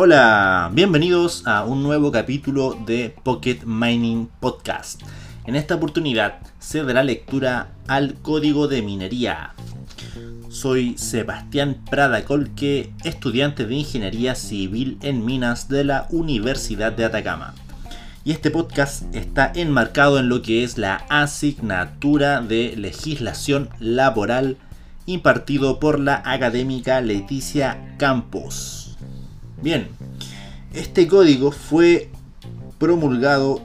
Hola, bienvenidos a un nuevo capítulo de Pocket Mining Podcast. En esta oportunidad se dará lectura al código de minería. Soy Sebastián Prada Colque, estudiante de Ingeniería Civil en Minas de la Universidad de Atacama. Y este podcast está enmarcado en lo que es la asignatura de legislación laboral impartido por la académica Leticia Campos. Bien, este código fue promulgado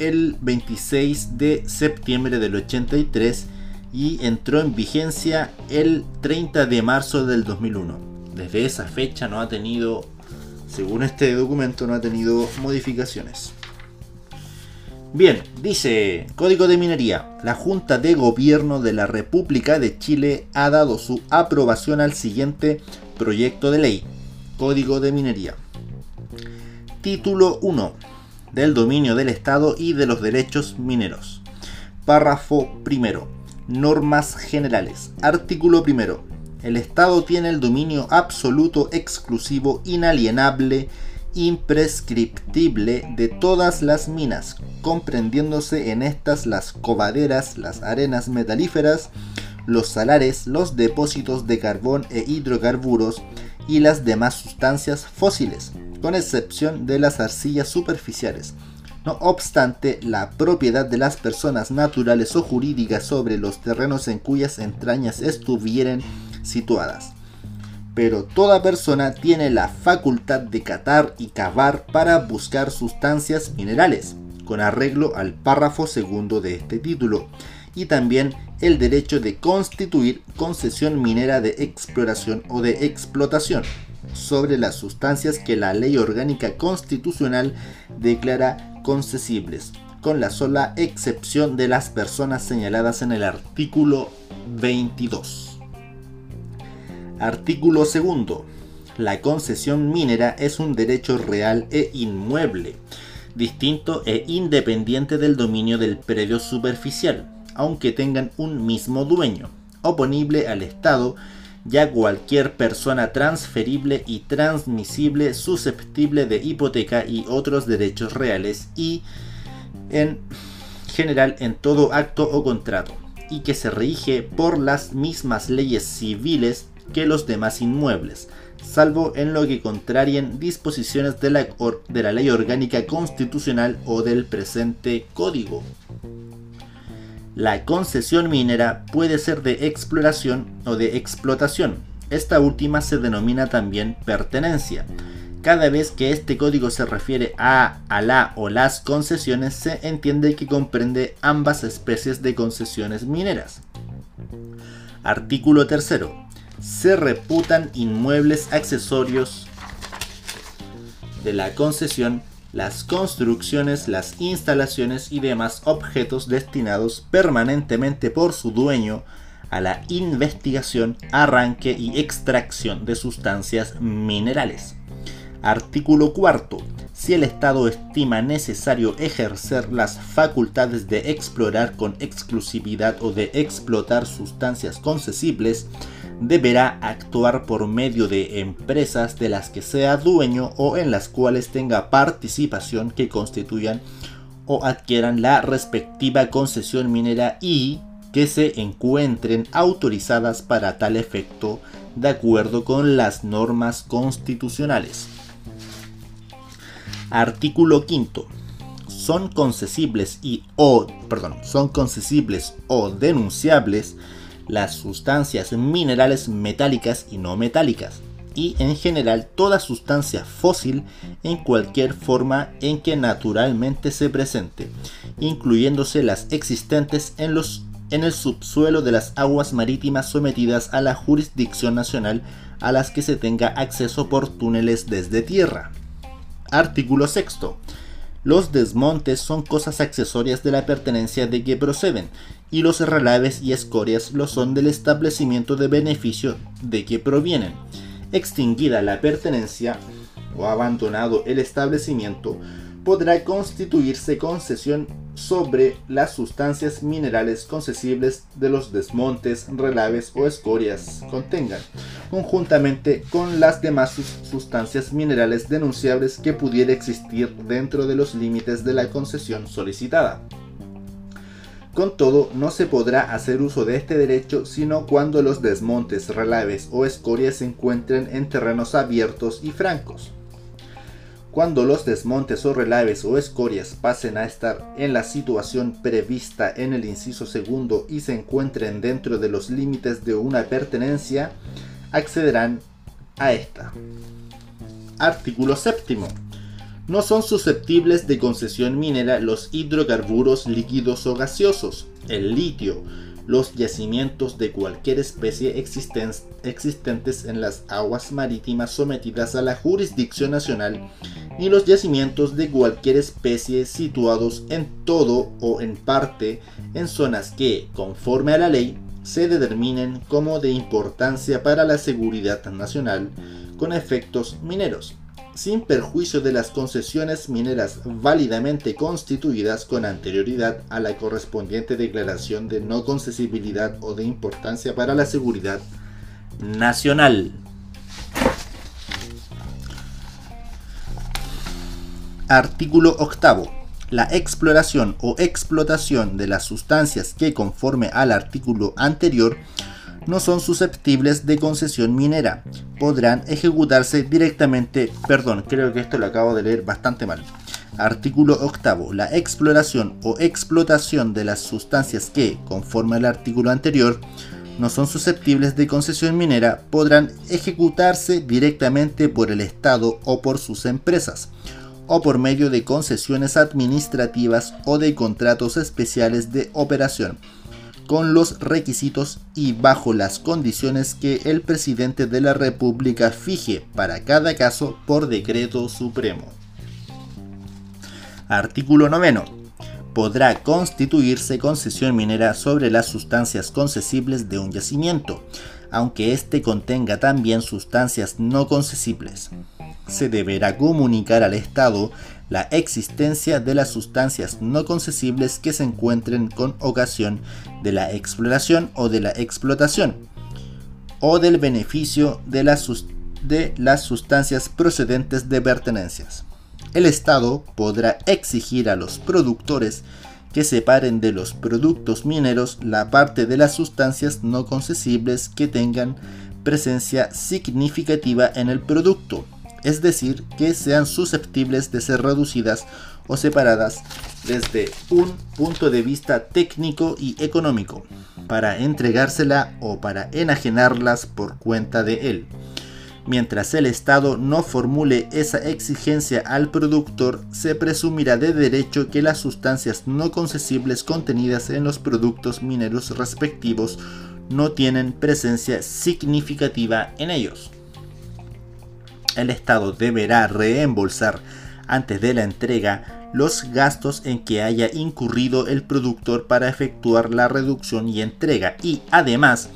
el 26 de septiembre del 83 y entró en vigencia el 30 de marzo del 2001. Desde esa fecha no ha tenido, según este documento, no ha tenido modificaciones. Bien, dice Código de Minería. La Junta de Gobierno de la República de Chile ha dado su aprobación al siguiente proyecto de ley Código de Minería. Título 1. Del dominio del Estado y de los derechos mineros. Párrafo primero. Normas generales. Artículo primero. El Estado tiene el dominio absoluto, exclusivo, inalienable, imprescriptible de todas las minas, comprendiéndose en estas las cobaderas, las arenas metalíferas, los salares, los depósitos de carbón e hidrocarburos, y las demás sustancias fósiles, con excepción de las arcillas superficiales. No obstante, la propiedad de las personas naturales o jurídicas sobre los terrenos en cuyas entrañas estuvieran situadas. Pero toda persona tiene la facultad de catar y cavar para buscar sustancias minerales, con arreglo al párrafo segundo de este título, y también el derecho de constituir concesión minera de exploración o de explotación sobre las sustancias que la ley orgánica constitucional declara concesibles, con la sola excepción de las personas señaladas en el artículo 22. Artículo 2. La concesión minera es un derecho real e inmueble, distinto e independiente del dominio del predio superficial aunque tengan un mismo dueño, oponible al Estado, ya cualquier persona transferible y transmisible susceptible de hipoteca y otros derechos reales y en general en todo acto o contrato, y que se rige por las mismas leyes civiles que los demás inmuebles, salvo en lo que contrarien disposiciones de la, de la ley orgánica constitucional o del presente código. La concesión minera puede ser de exploración o de explotación. Esta última se denomina también pertenencia. Cada vez que este código se refiere a, a la o las concesiones, se entiende que comprende ambas especies de concesiones mineras. Artículo 3. Se reputan inmuebles accesorios de la concesión las construcciones, las instalaciones y demás objetos destinados permanentemente por su dueño a la investigación, arranque y extracción de sustancias minerales. Artículo 4. Si el Estado estima necesario ejercer las facultades de explorar con exclusividad o de explotar sustancias concesibles, deberá actuar por medio de empresas de las que sea dueño o en las cuales tenga participación que constituyan o adquieran la respectiva concesión minera y que se encuentren autorizadas para tal efecto de acuerdo con las normas constitucionales. Artículo 5. Son concesibles y o, perdón, son concesibles o denunciables las sustancias minerales metálicas y no metálicas, y en general toda sustancia fósil en cualquier forma en que naturalmente se presente, incluyéndose las existentes en, los, en el subsuelo de las aguas marítimas sometidas a la jurisdicción nacional a las que se tenga acceso por túneles desde tierra. Artículo 6 los desmontes son cosas accesorias de la pertenencia de que proceden, y los relaves y escorias lo son del establecimiento de beneficio de que provienen. Extinguida la pertenencia o abandonado el establecimiento, podrá constituirse concesión sobre las sustancias minerales concesibles de los desmontes, relaves o escorias contengan, conjuntamente con las demás sustancias minerales denunciables que pudiera existir dentro de los límites de la concesión solicitada. Con todo, no se podrá hacer uso de este derecho sino cuando los desmontes, relaves o escorias se encuentren en terrenos abiertos y francos. Cuando los desmontes o relaves o escorias pasen a estar en la situación prevista en el inciso segundo y se encuentren dentro de los límites de una pertenencia, accederán a esta. Artículo séptimo. No son susceptibles de concesión minera los hidrocarburos líquidos o gaseosos, el litio, los yacimientos de cualquier especie existentes en las aguas marítimas sometidas a la jurisdicción nacional ni los yacimientos de cualquier especie situados en todo o en parte en zonas que, conforme a la ley, se determinen como de importancia para la seguridad nacional con efectos mineros sin perjuicio de las concesiones mineras válidamente constituidas con anterioridad a la correspondiente declaración de no concesibilidad o de importancia para la seguridad nacional. Artículo octavo. La exploración o explotación de las sustancias que conforme al artículo anterior no son susceptibles de concesión minera. Podrán ejecutarse directamente, perdón, creo que esto lo acabo de leer bastante mal. Artículo octavo. La exploración o explotación de las sustancias que, conforme al artículo anterior, no son susceptibles de concesión minera podrán ejecutarse directamente por el Estado o por sus empresas, o por medio de concesiones administrativas o de contratos especiales de operación con los requisitos y bajo las condiciones que el presidente de la República fije para cada caso por decreto supremo. Artículo 9. Podrá constituirse concesión minera sobre las sustancias concesibles de un yacimiento, aunque éste contenga también sustancias no concesibles. Se deberá comunicar al Estado la existencia de las sustancias no concesibles que se encuentren con ocasión de la exploración o de la explotación, o del beneficio de las, de las sustancias procedentes de pertenencias. El Estado podrá exigir a los productores que separen de los productos mineros la parte de las sustancias no concesibles que tengan presencia significativa en el producto, es decir, que sean susceptibles de ser reducidas o separadas desde un punto de vista técnico y económico, para entregársela o para enajenarlas por cuenta de él. Mientras el Estado no formule esa exigencia al productor, se presumirá de derecho que las sustancias no concesibles contenidas en los productos mineros respectivos no tienen presencia significativa en ellos el Estado deberá reembolsar antes de la entrega los gastos en que haya incurrido el productor para efectuar la reducción y entrega y además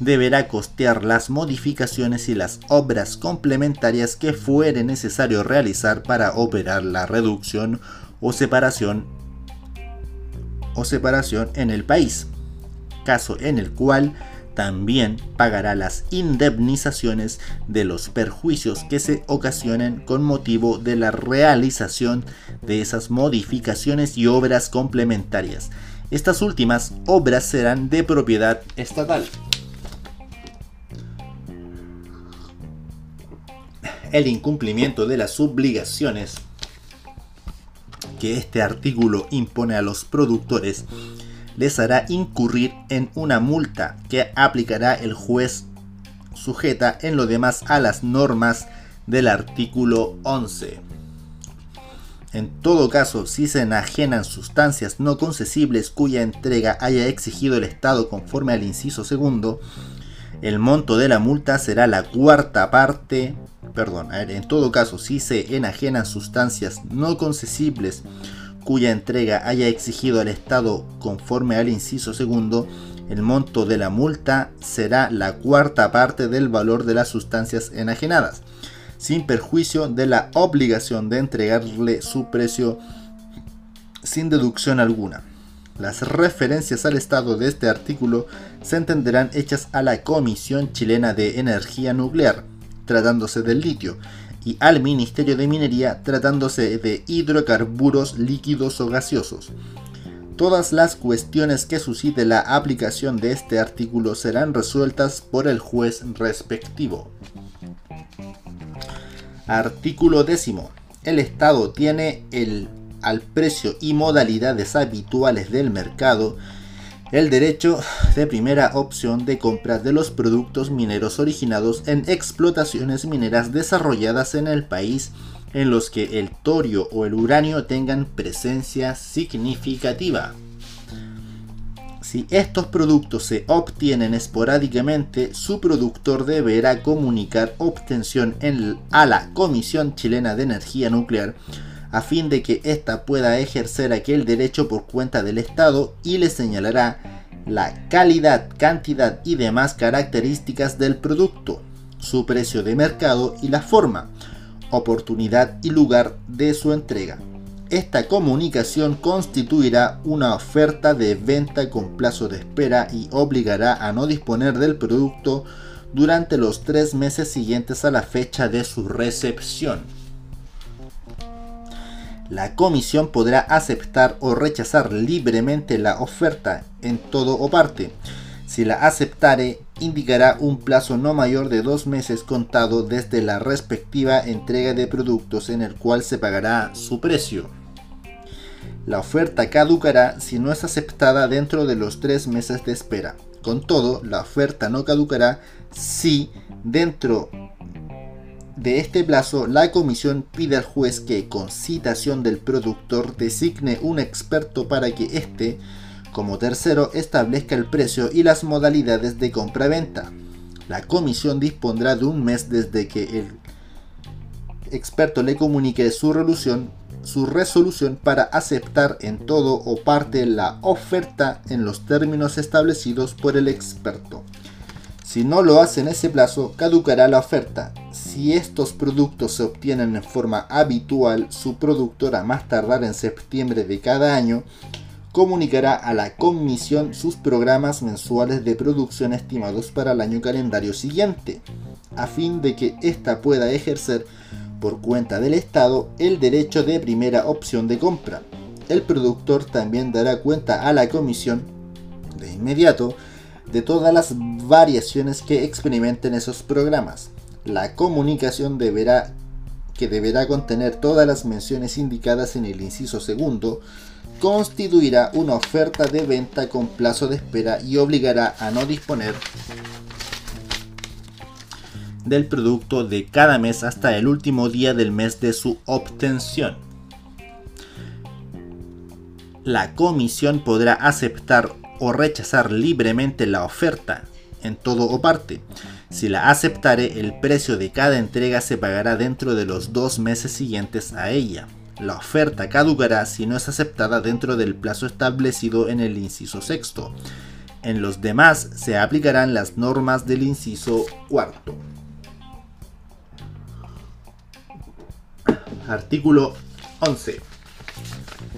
deberá costear las modificaciones y las obras complementarias que fuere necesario realizar para operar la reducción o separación o separación en el país, caso en el cual también pagará las indemnizaciones de los perjuicios que se ocasionen con motivo de la realización de esas modificaciones y obras complementarias. Estas últimas obras serán de propiedad estatal. El incumplimiento de las obligaciones que este artículo impone a los productores les hará incurrir en una multa que aplicará el juez sujeta en lo demás a las normas del artículo 11. En todo caso, si se enajenan sustancias no concesibles cuya entrega haya exigido el Estado conforme al inciso segundo, el monto de la multa será la cuarta parte, perdón, en todo caso, si se enajenan sustancias no concesibles cuya entrega haya exigido al Estado conforme al inciso segundo, el monto de la multa será la cuarta parte del valor de las sustancias enajenadas, sin perjuicio de la obligación de entregarle su precio sin deducción alguna. Las referencias al estado de este artículo se entenderán hechas a la Comisión Chilena de Energía Nuclear, tratándose del litio, y al Ministerio de Minería, tratándose de hidrocarburos líquidos o gaseosos. Todas las cuestiones que suscite la aplicación de este artículo serán resueltas por el juez respectivo. Artículo décimo. El Estado tiene el al precio y modalidades habituales del mercado el derecho de primera opción de compra de los productos mineros originados en explotaciones mineras desarrolladas en el país en los que el torio o el uranio tengan presencia significativa. Si estos productos se obtienen esporádicamente, su productor deberá comunicar obtención en, a la Comisión Chilena de Energía Nuclear a fin de que ésta pueda ejercer aquel derecho por cuenta del Estado y le señalará la calidad, cantidad y demás características del producto, su precio de mercado y la forma, oportunidad y lugar de su entrega. Esta comunicación constituirá una oferta de venta con plazo de espera y obligará a no disponer del producto durante los tres meses siguientes a la fecha de su recepción. La comisión podrá aceptar o rechazar libremente la oferta en todo o parte. Si la aceptare, indicará un plazo no mayor de dos meses contado desde la respectiva entrega de productos en el cual se pagará su precio. La oferta caducará si no es aceptada dentro de los tres meses de espera. Con todo, la oferta no caducará si dentro de este plazo, la comisión pide al juez que, con citación del productor, designe un experto para que éste, como tercero, establezca el precio y las modalidades de compra-venta. La comisión dispondrá de un mes desde que el experto le comunique su resolución, su resolución para aceptar en todo o parte la oferta en los términos establecidos por el experto. Si no lo hace en ese plazo, caducará la oferta. Si estos productos se obtienen en forma habitual, su productora más tardar en septiembre de cada año comunicará a la comisión sus programas mensuales de producción estimados para el año calendario siguiente, a fin de que ésta pueda ejercer por cuenta del Estado el derecho de primera opción de compra. El productor también dará cuenta a la comisión de inmediato de todas las variaciones que experimenten esos programas. La comunicación que deberá contener todas las menciones indicadas en el inciso segundo, constituirá una oferta de venta con plazo de espera y obligará a no disponer del producto de cada mes hasta el último día del mes de su obtención. La comisión podrá aceptar o rechazar libremente la oferta en todo o parte. Si la aceptare, el precio de cada entrega se pagará dentro de los dos meses siguientes a ella. La oferta caducará si no es aceptada dentro del plazo establecido en el inciso sexto. En los demás se aplicarán las normas del inciso cuarto. Artículo 11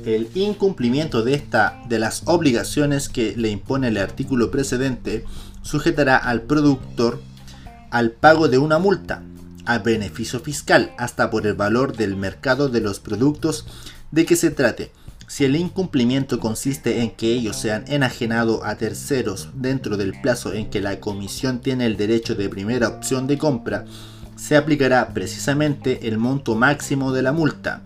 el incumplimiento de esta de las obligaciones que le impone el artículo precedente sujetará al productor al pago de una multa a beneficio fiscal hasta por el valor del mercado de los productos de que se trate. Si el incumplimiento consiste en que ellos sean enajenados a terceros dentro del plazo en que la comisión tiene el derecho de primera opción de compra, se aplicará precisamente el monto máximo de la multa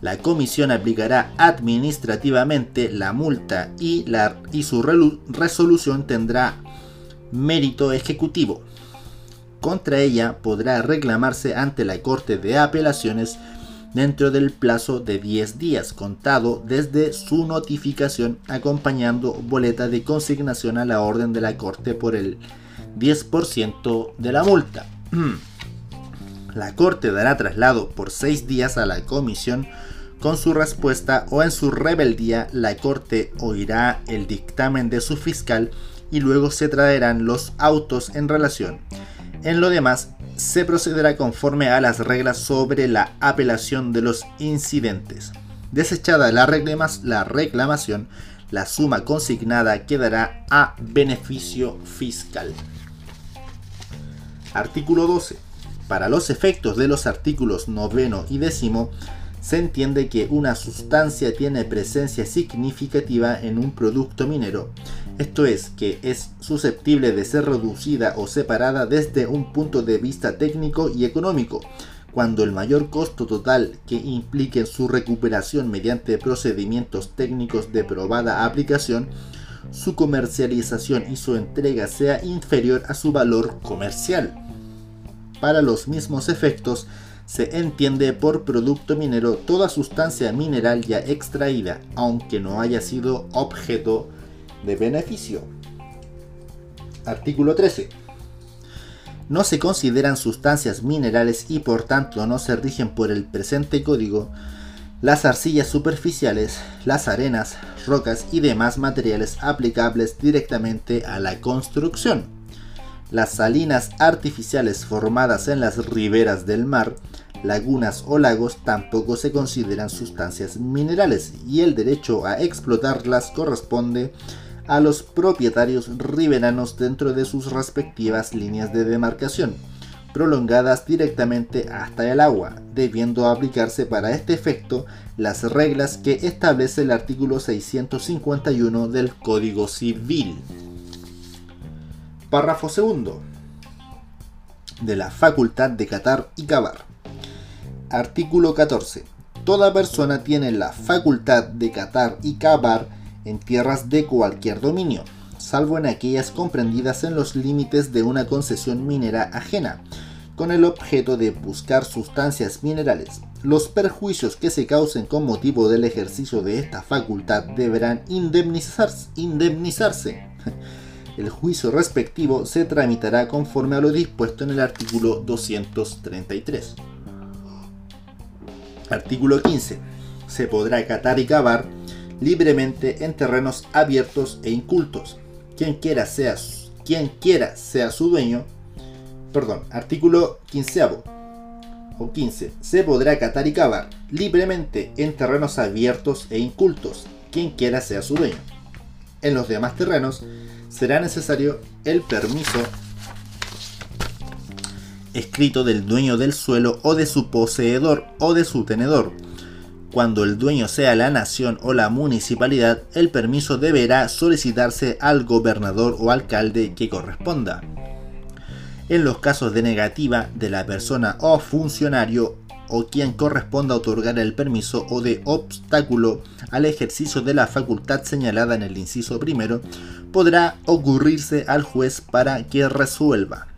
la comisión aplicará administrativamente la multa y, la, y su resolución tendrá mérito ejecutivo. Contra ella podrá reclamarse ante la Corte de Apelaciones dentro del plazo de 10 días contado desde su notificación acompañando boleta de consignación a la orden de la Corte por el 10% de la multa. La Corte dará traslado por 6 días a la Comisión con su respuesta o en su rebeldía la Corte oirá el dictamen de su fiscal y luego se traerán los autos en relación. En lo demás, se procederá conforme a las reglas sobre la apelación de los incidentes. Desechada la, la reclamación, la suma consignada quedará a beneficio fiscal. Artículo 12. Para los efectos de los artículos noveno y décimo, se entiende que una sustancia tiene presencia significativa en un producto minero, esto es, que es susceptible de ser reducida o separada desde un punto de vista técnico y económico, cuando el mayor costo total que implique su recuperación mediante procedimientos técnicos de probada aplicación, su comercialización y su entrega sea inferior a su valor comercial. Para los mismos efectos, se entiende por producto minero toda sustancia mineral ya extraída, aunque no haya sido objeto de beneficio. Artículo 13 no se consideran sustancias minerales y por tanto no se rigen por el presente código las arcillas superficiales, las arenas, rocas y demás materiales aplicables directamente a la construcción. Las salinas artificiales formadas en las riberas del mar, lagunas o lagos tampoco se consideran sustancias minerales y el derecho a explotarlas corresponde a los propietarios riberanos dentro de sus respectivas líneas de demarcación, prolongadas directamente hasta el agua, debiendo aplicarse para este efecto las reglas que establece el artículo 651 del Código Civil. Párrafo segundo. De la facultad de catar y cavar. Artículo 14. Toda persona tiene la facultad de catar y cavar en tierras de cualquier dominio, salvo en aquellas comprendidas en los límites de una concesión minera ajena, con el objeto de buscar sustancias minerales. Los perjuicios que se causen con motivo del ejercicio de esta facultad deberán indemnizarse. indemnizarse. El juicio respectivo se tramitará conforme a lo dispuesto en el artículo 233. Artículo 15. Se podrá catar y cavar libremente en terrenos abiertos e incultos. Quien quiera sea, quien sea su dueño, perdón, artículo 15 o 15, se podrá catar y cavar libremente en terrenos abiertos e incultos, quien quiera sea su dueño. En los demás terrenos será necesario el permiso escrito del dueño del suelo o de su poseedor o de su tenedor, cuando el dueño sea la nación o la municipalidad, el permiso deberá solicitarse al gobernador o alcalde que corresponda. En los casos de negativa de la persona o funcionario o quien corresponda otorgar el permiso o de obstáculo al ejercicio de la facultad señalada en el inciso primero, podrá ocurrirse al juez para que resuelva.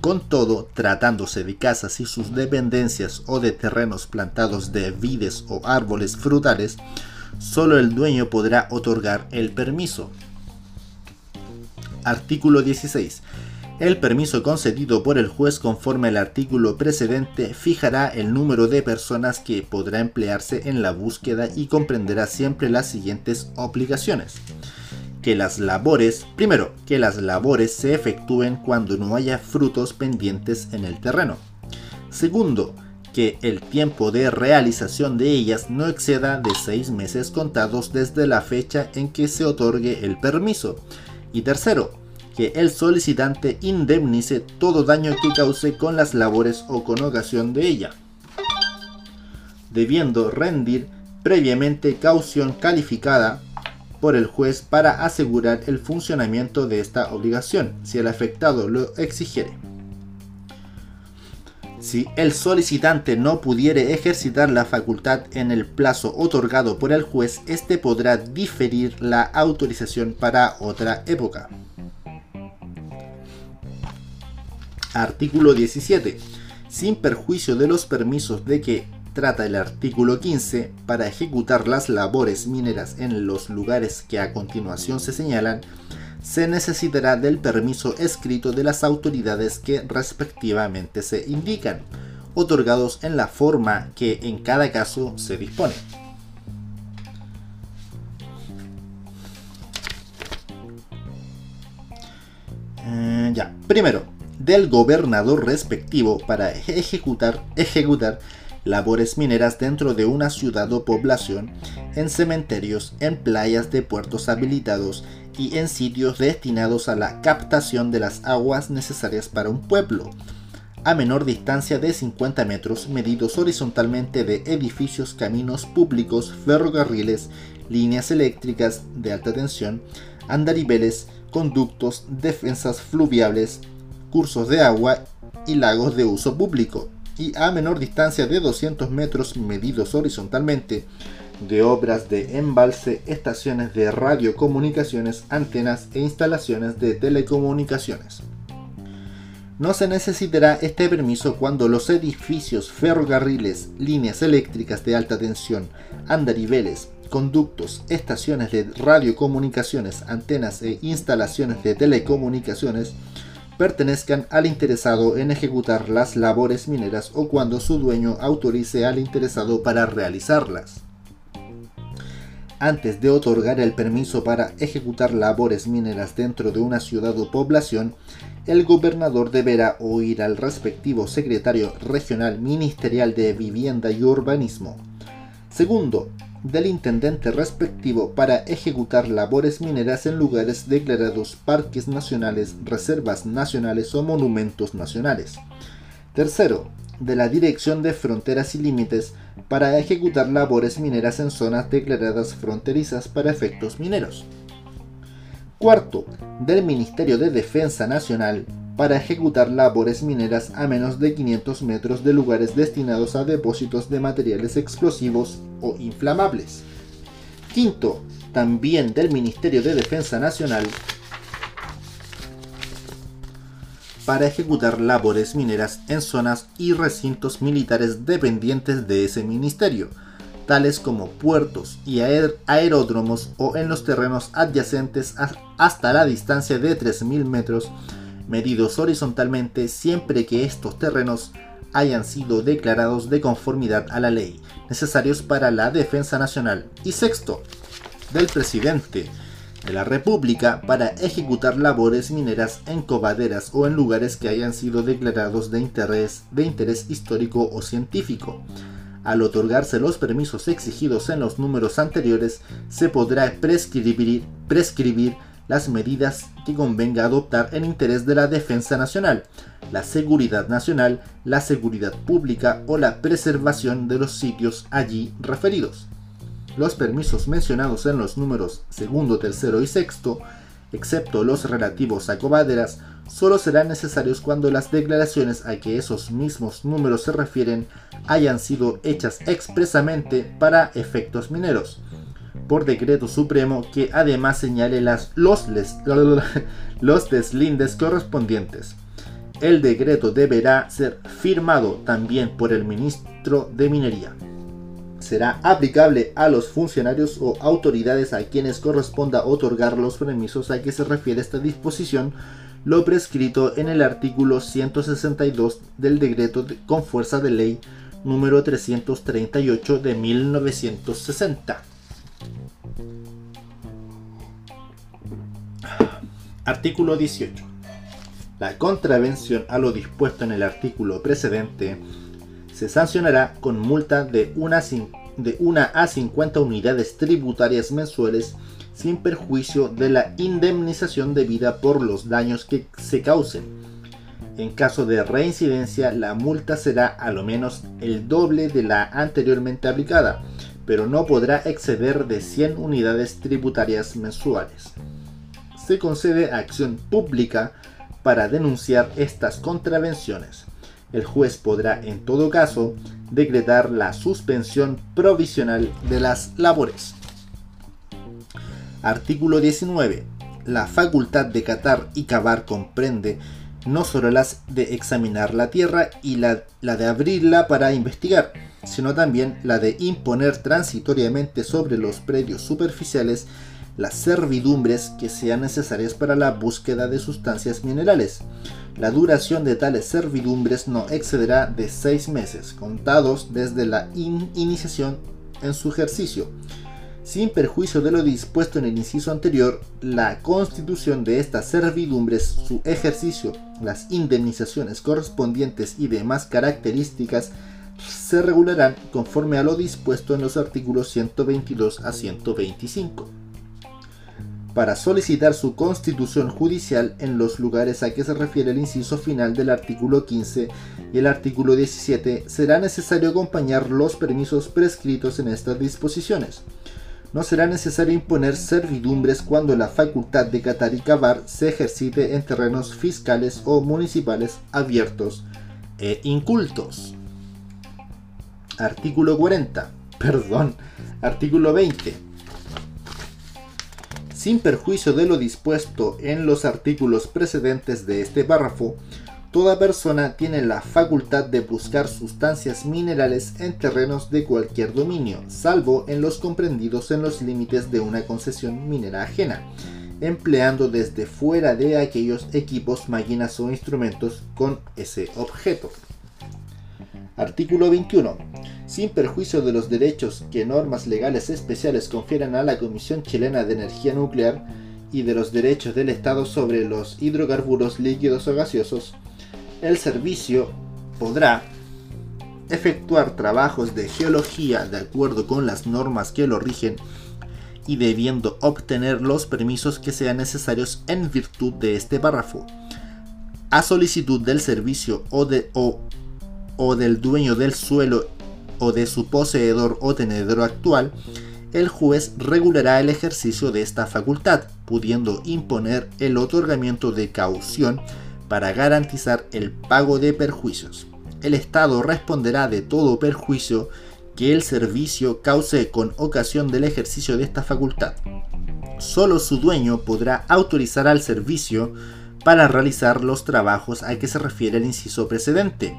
Con todo, tratándose de casas y sus dependencias o de terrenos plantados de vides o árboles frutales, solo el dueño podrá otorgar el permiso. Artículo 16. El permiso concedido por el juez conforme al artículo precedente fijará el número de personas que podrá emplearse en la búsqueda y comprenderá siempre las siguientes obligaciones que las labores, primero, que las labores se efectúen cuando no haya frutos pendientes en el terreno. Segundo, que el tiempo de realización de ellas no exceda de seis meses contados desde la fecha en que se otorgue el permiso. Y tercero, que el solicitante indemnice todo daño que cause con las labores o con ocasión de ella, debiendo rendir previamente caución calificada por el juez para asegurar el funcionamiento de esta obligación, si el afectado lo exigiere. Si el solicitante no pudiere ejercitar la facultad en el plazo otorgado por el juez, éste podrá diferir la autorización para otra época. Artículo 17. Sin perjuicio de los permisos de que trata el artículo 15 para ejecutar las labores mineras en los lugares que a continuación se señalan, se necesitará del permiso escrito de las autoridades que respectivamente se indican, otorgados en la forma que en cada caso se dispone. Eh, ya, primero, del gobernador respectivo para ejecutar, ejecutar labores mineras dentro de una ciudad o población, en cementerios, en playas de puertos habilitados y en sitios destinados a la captación de las aguas necesarias para un pueblo, a menor distancia de 50 metros medidos horizontalmente de edificios, caminos públicos, ferrocarriles, líneas eléctricas de alta tensión, andariveles, conductos, defensas fluviales, cursos de agua y lagos de uso público, y a menor distancia de 200 metros medidos horizontalmente, de obras de embalse, estaciones de radiocomunicaciones, antenas e instalaciones de telecomunicaciones. No se necesitará este permiso cuando los edificios, ferrocarriles, líneas eléctricas de alta tensión, andariveles, conductos, estaciones de radiocomunicaciones, antenas e instalaciones de telecomunicaciones pertenezcan al interesado en ejecutar las labores mineras o cuando su dueño autorice al interesado para realizarlas. Antes de otorgar el permiso para ejecutar labores mineras dentro de una ciudad o población, el gobernador deberá oír al respectivo secretario regional ministerial de Vivienda y Urbanismo. Segundo, del intendente respectivo para ejecutar labores mineras en lugares declarados parques nacionales, reservas nacionales o monumentos nacionales. Tercero, de la Dirección de Fronteras y Límites para ejecutar labores mineras en zonas declaradas fronterizas para efectos mineros. Cuarto, del Ministerio de Defensa Nacional para ejecutar labores mineras a menos de 500 metros de lugares destinados a depósitos de materiales explosivos o inflamables. Quinto, también del Ministerio de Defensa Nacional para ejecutar labores mineras en zonas y recintos militares dependientes de ese ministerio, tales como puertos y aeródromos o en los terrenos adyacentes hasta la distancia de 3.000 metros medidos horizontalmente siempre que estos terrenos hayan sido declarados de conformidad a la ley, necesarios para la defensa nacional. Y sexto, del presidente de la República para ejecutar labores mineras en cobaderas o en lugares que hayan sido declarados de interés, de interés histórico o científico. Al otorgarse los permisos exigidos en los números anteriores, se podrá prescribir, prescribir las medidas que convenga adoptar en interés de la defensa nacional, la seguridad nacional, la seguridad pública o la preservación de los sitios allí referidos. Los permisos mencionados en los números segundo, tercero y sexto, excepto los relativos a cobaderas, solo serán necesarios cuando las declaraciones a que esos mismos números se refieren hayan sido hechas expresamente para efectos mineros por decreto supremo que además señale las, los, los deslindes correspondientes. El decreto deberá ser firmado también por el ministro de Minería. Será aplicable a los funcionarios o autoridades a quienes corresponda otorgar los permisos a que se refiere esta disposición, lo prescrito en el artículo 162 del decreto con fuerza de ley número 338 de 1960. Artículo 18. La contravención a lo dispuesto en el artículo precedente se sancionará con multa de una, a 50 unidades tributarias mensuales sin perjuicio de la indemnización debida por los daños que se causen. En caso de reincidencia, la multa será a lo menos el doble de la anteriormente aplicada, pero no podrá exceder de 100 unidades tributarias mensuales se concede acción pública para denunciar estas contravenciones. El juez podrá, en todo caso, decretar la suspensión provisional de las labores. Artículo 19. La facultad de catar y cavar comprende no solo las de examinar la tierra y la, la, de abrirla para investigar, sino también la de imponer transitoriamente sobre los predios superficiales las servidumbres que sean necesarias para la búsqueda de sustancias minerales. La duración de tales servidumbres no excederá de seis meses, contados desde la iniciación en su ejercicio. Sin perjuicio de lo dispuesto en el inciso anterior, la constitución de estas servidumbres, su ejercicio, las indemnizaciones correspondientes y demás características se regularán conforme a lo dispuesto en los artículos 122 a 125 para solicitar su constitución judicial en los lugares a que se refiere el inciso final del artículo 15 y el artículo 17, será necesario acompañar los permisos prescritos en estas disposiciones. No será necesario imponer servidumbres cuando la facultad de catar y cavar se ejercite en terrenos fiscales o municipales abiertos e incultos. Artículo 40. Perdón. Artículo 20 sin perjuicio de lo dispuesto en los artículos precedentes de este párrafo, toda persona tiene la facultad de buscar sustancias minerales en terrenos de cualquier dominio, salvo en los comprendidos en los límites de una concesión minera ajena, empleando desde fuera de aquellos equipos, máquinas o instrumentos con ese objeto. Artículo 21 sin perjuicio de los derechos que normas legales especiales confieren a la Comisión Chilena de Energía Nuclear y de los derechos del Estado sobre los hidrocarburos líquidos o gaseosos, el servicio podrá efectuar trabajos de geología de acuerdo con las normas que lo rigen y debiendo obtener los permisos que sean necesarios en virtud de este párrafo. A solicitud del servicio o, de, o, o del dueño del suelo o de su poseedor o tenedor actual, el juez regulará el ejercicio de esta facultad, pudiendo imponer el otorgamiento de caución para garantizar el pago de perjuicios. El Estado responderá de todo perjuicio que el servicio cause con ocasión del ejercicio de esta facultad. Solo su dueño podrá autorizar al servicio para realizar los trabajos a que se refiere el inciso precedente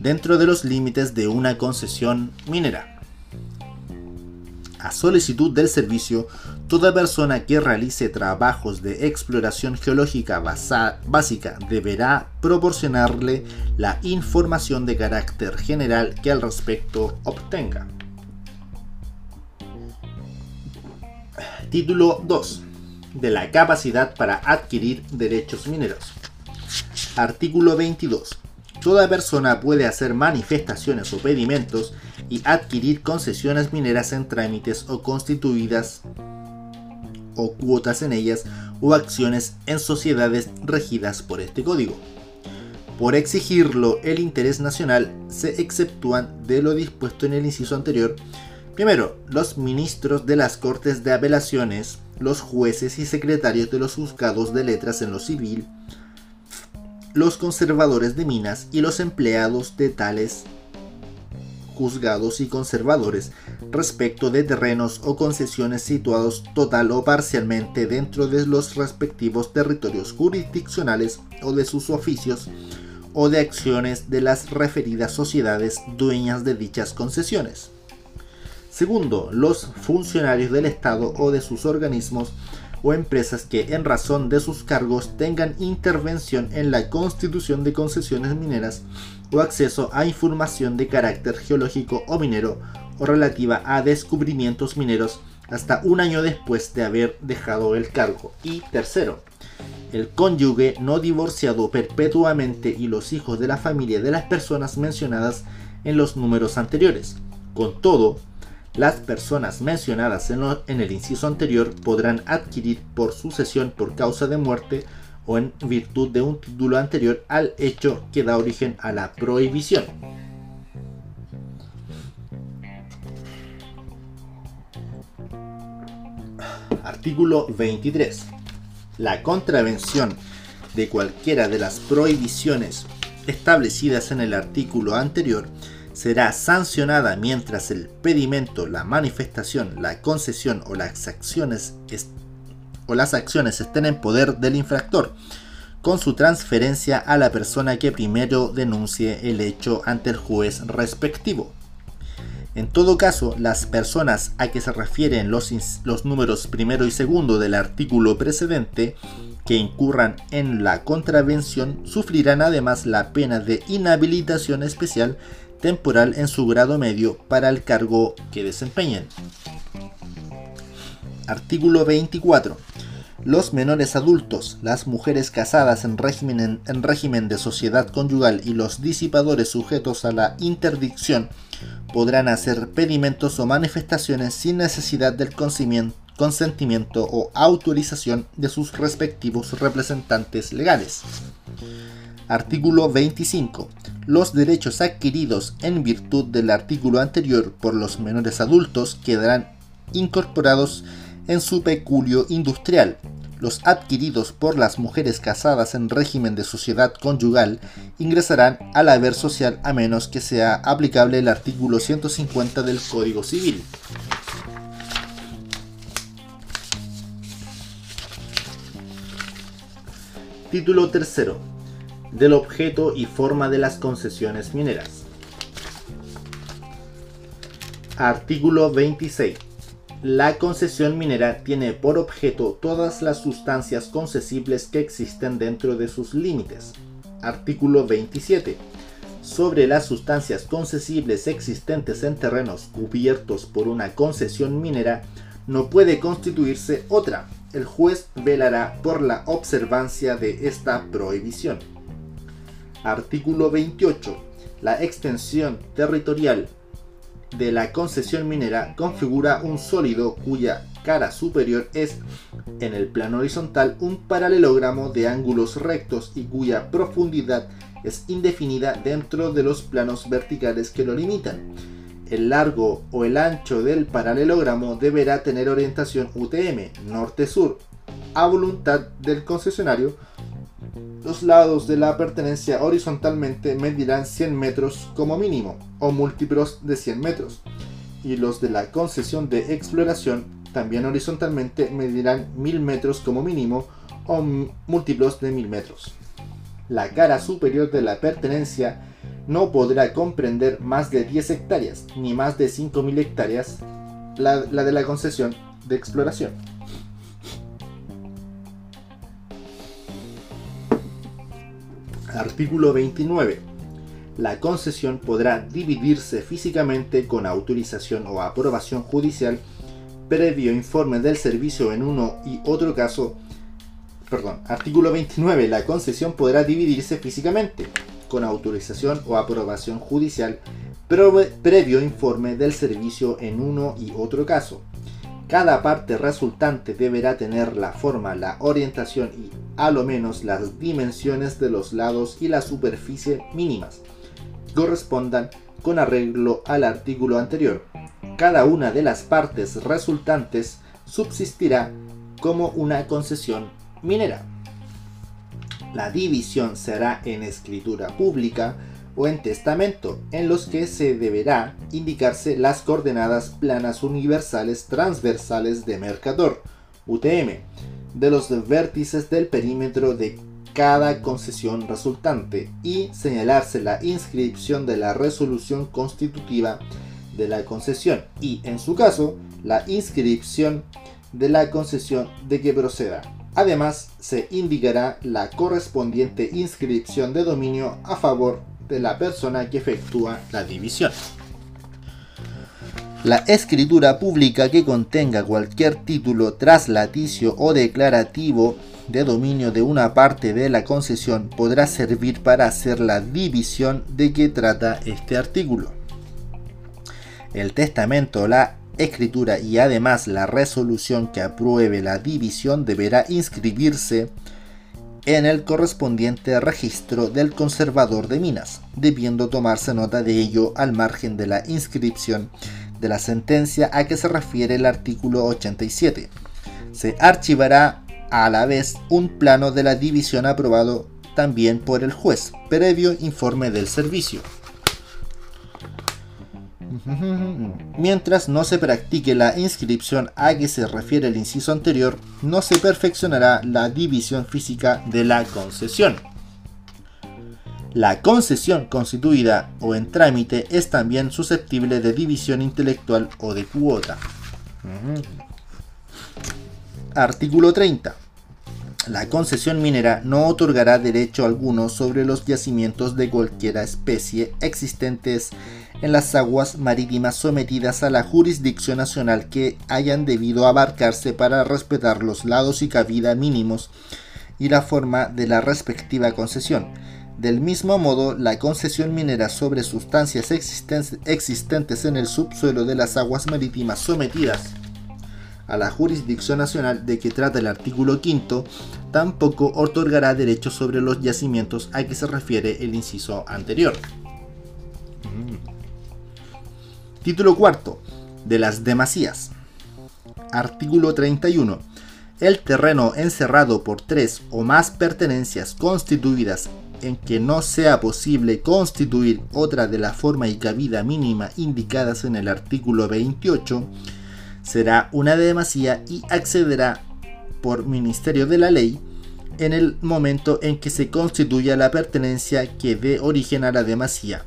dentro de los límites de una concesión minera. A solicitud del servicio, toda persona que realice trabajos de exploración geológica básica deberá proporcionarle la información de carácter general que al respecto obtenga. Título 2. De la capacidad para adquirir derechos mineros. Artículo 22 toda persona puede hacer manifestaciones o pedimentos y adquirir concesiones mineras en trámites o constituidas o cuotas en ellas o acciones en sociedades regidas por este código. Por exigirlo el interés nacional se exceptúan de lo dispuesto en el inciso anterior. Primero, los ministros de las Cortes de Apelaciones, los jueces y secretarios de los juzgados de letras en lo civil, los conservadores de minas y los empleados de tales juzgados y conservadores respecto de terrenos o concesiones situados total o parcialmente dentro de los respectivos territorios jurisdiccionales o de sus oficios o de acciones de las referidas sociedades dueñas de dichas concesiones. Segundo, los funcionarios del Estado o de sus organismos o empresas que en razón de sus cargos tengan intervención en la constitución de concesiones mineras o acceso a información de carácter geológico o minero o relativa a descubrimientos mineros hasta un año después de haber dejado el cargo. Y tercero, el cónyuge no divorciado perpetuamente y los hijos de la familia de las personas mencionadas en los números anteriores. Con todo, las personas mencionadas en, el inciso anterior podrán adquirir por sucesión por causa de muerte o en virtud de un título anterior al hecho que da origen a la prohibición. Artículo 23. La contravención de cualquiera de las prohibiciones establecidas en el artículo anterior será sancionada mientras el pedimento, la manifestación, la concesión o las acciones, estén en poder del infractor, con su transferencia a la persona que primero denuncie el hecho ante el juez respectivo. En todo caso, las personas a que se refieren los números primero y segundo del artículo precedente que incurran en la contravención sufrirán además la pena de inhabilitación especial temporal en su grado medio para el cargo que desempeñen. Artículo 24. Los menores adultos, las mujeres casadas en régimen, en régimen de sociedad conyugal y los disipadores sujetos a la interdicción podrán hacer pedimentos o manifestaciones sin necesidad del consentimiento o autorización de sus respectivos representantes legales. Artículo 25. Los derechos adquiridos en virtud del artículo anterior por los menores adultos quedarán incorporados en su peculio industrial. Los adquiridos por las mujeres casadas en régimen de sociedad conyugal ingresarán al haber social a menos que sea aplicable el artículo 150 del Código Civil. Título tercero. Del objeto y forma de las concesiones mineras. Artículo 26 la concesión minera tiene por objeto todas las sustancias concesibles que existen dentro de sus límites. Artículo 27. Sobre las sustancias concesibles existentes en terrenos cubiertos por una concesión minera, no puede constituirse otra. El juez velará por la observancia de esta prohibición. Artículo 28. La extensión territorial de la concesión minera configura un sólido cuya cara superior es en el plano horizontal un paralelogramo de ángulos rectos y cuya profundidad es indefinida dentro de los planos verticales que lo limitan. El largo o el ancho del paralelogramo deberá tener orientación UTM, norte-sur, a voluntad del concesionario los lados de la pertenencia horizontalmente medirán 100 metros como mínimo, o múltiplos de 100 metros, y los de la concesión de exploración también horizontalmente medirán 1000 metros como mínimo, o múltiplos de 1000 metros. La cara superior de la pertenencia no podrá comprender más de 10 hectáreas, ni más de 5000 hectáreas, la de la concesión de exploración. Artículo 29. La concesión podrá dividirse físicamente con autorización o aprobación judicial previo informe del servicio en uno y otro caso. Perdón, artículo 29. La concesión podrá dividirse físicamente con autorización o aprobación judicial previo informe del servicio en uno y otro caso. Cada parte resultante deberá tener la forma, la orientación y a lo menos las dimensiones de los lados y la superficie mínimas correspondan con arreglo al artículo anterior. Cada una de las partes resultantes subsistirá como una concesión minera. La división será en escritura pública o en testamento, en los que se deberá indicarse las coordenadas planas universales transversales de Mercator, UTM, de los vértices del perímetro de cada concesión resultante y señalarse la inscripción de la resolución constitutiva de la concesión y, en su caso, la inscripción de la concesión de que proceda. Además, se indicará la correspondiente inscripción de dominio a favor de la persona que efectúa la división. La escritura pública que contenga cualquier título traslaticio o declarativo de dominio de una parte de la concesión podrá servir para hacer la división de que trata este artículo. El testamento, la escritura y además la resolución que apruebe la división deberá inscribirse en el correspondiente registro del conservador de minas, debiendo tomarse nota de ello al margen de la inscripción de la sentencia a que se refiere el artículo 87. Se archivará a la vez un plano de la división aprobado también por el juez, previo informe del servicio. Mientras no se practique la inscripción a que se refiere el inciso anterior, no se perfeccionará la división física de la concesión. La concesión constituida o en trámite es también susceptible de división intelectual o de cuota. Artículo 30. La concesión minera no otorgará derecho alguno sobre los yacimientos de cualquier especie existentes en las aguas marítimas sometidas a la jurisdicción nacional que hayan debido abarcarse para respetar los lados y cabida mínimos y la forma de la respectiva concesión. Del mismo modo, la concesión minera sobre sustancias existentes en el subsuelo de las aguas marítimas sometidas a la jurisdicción nacional de que trata el artículo 5 tampoco otorgará derechos sobre los yacimientos a que se refiere el inciso anterior. Título cuarto. De las demasías. Artículo 31. El terreno encerrado por tres o más pertenencias constituidas en que no sea posible constituir otra de la forma y cabida mínima indicadas en el artículo 28, será una demasía y accederá por ministerio de la ley en el momento en que se constituya la pertenencia que dé origen a la demasía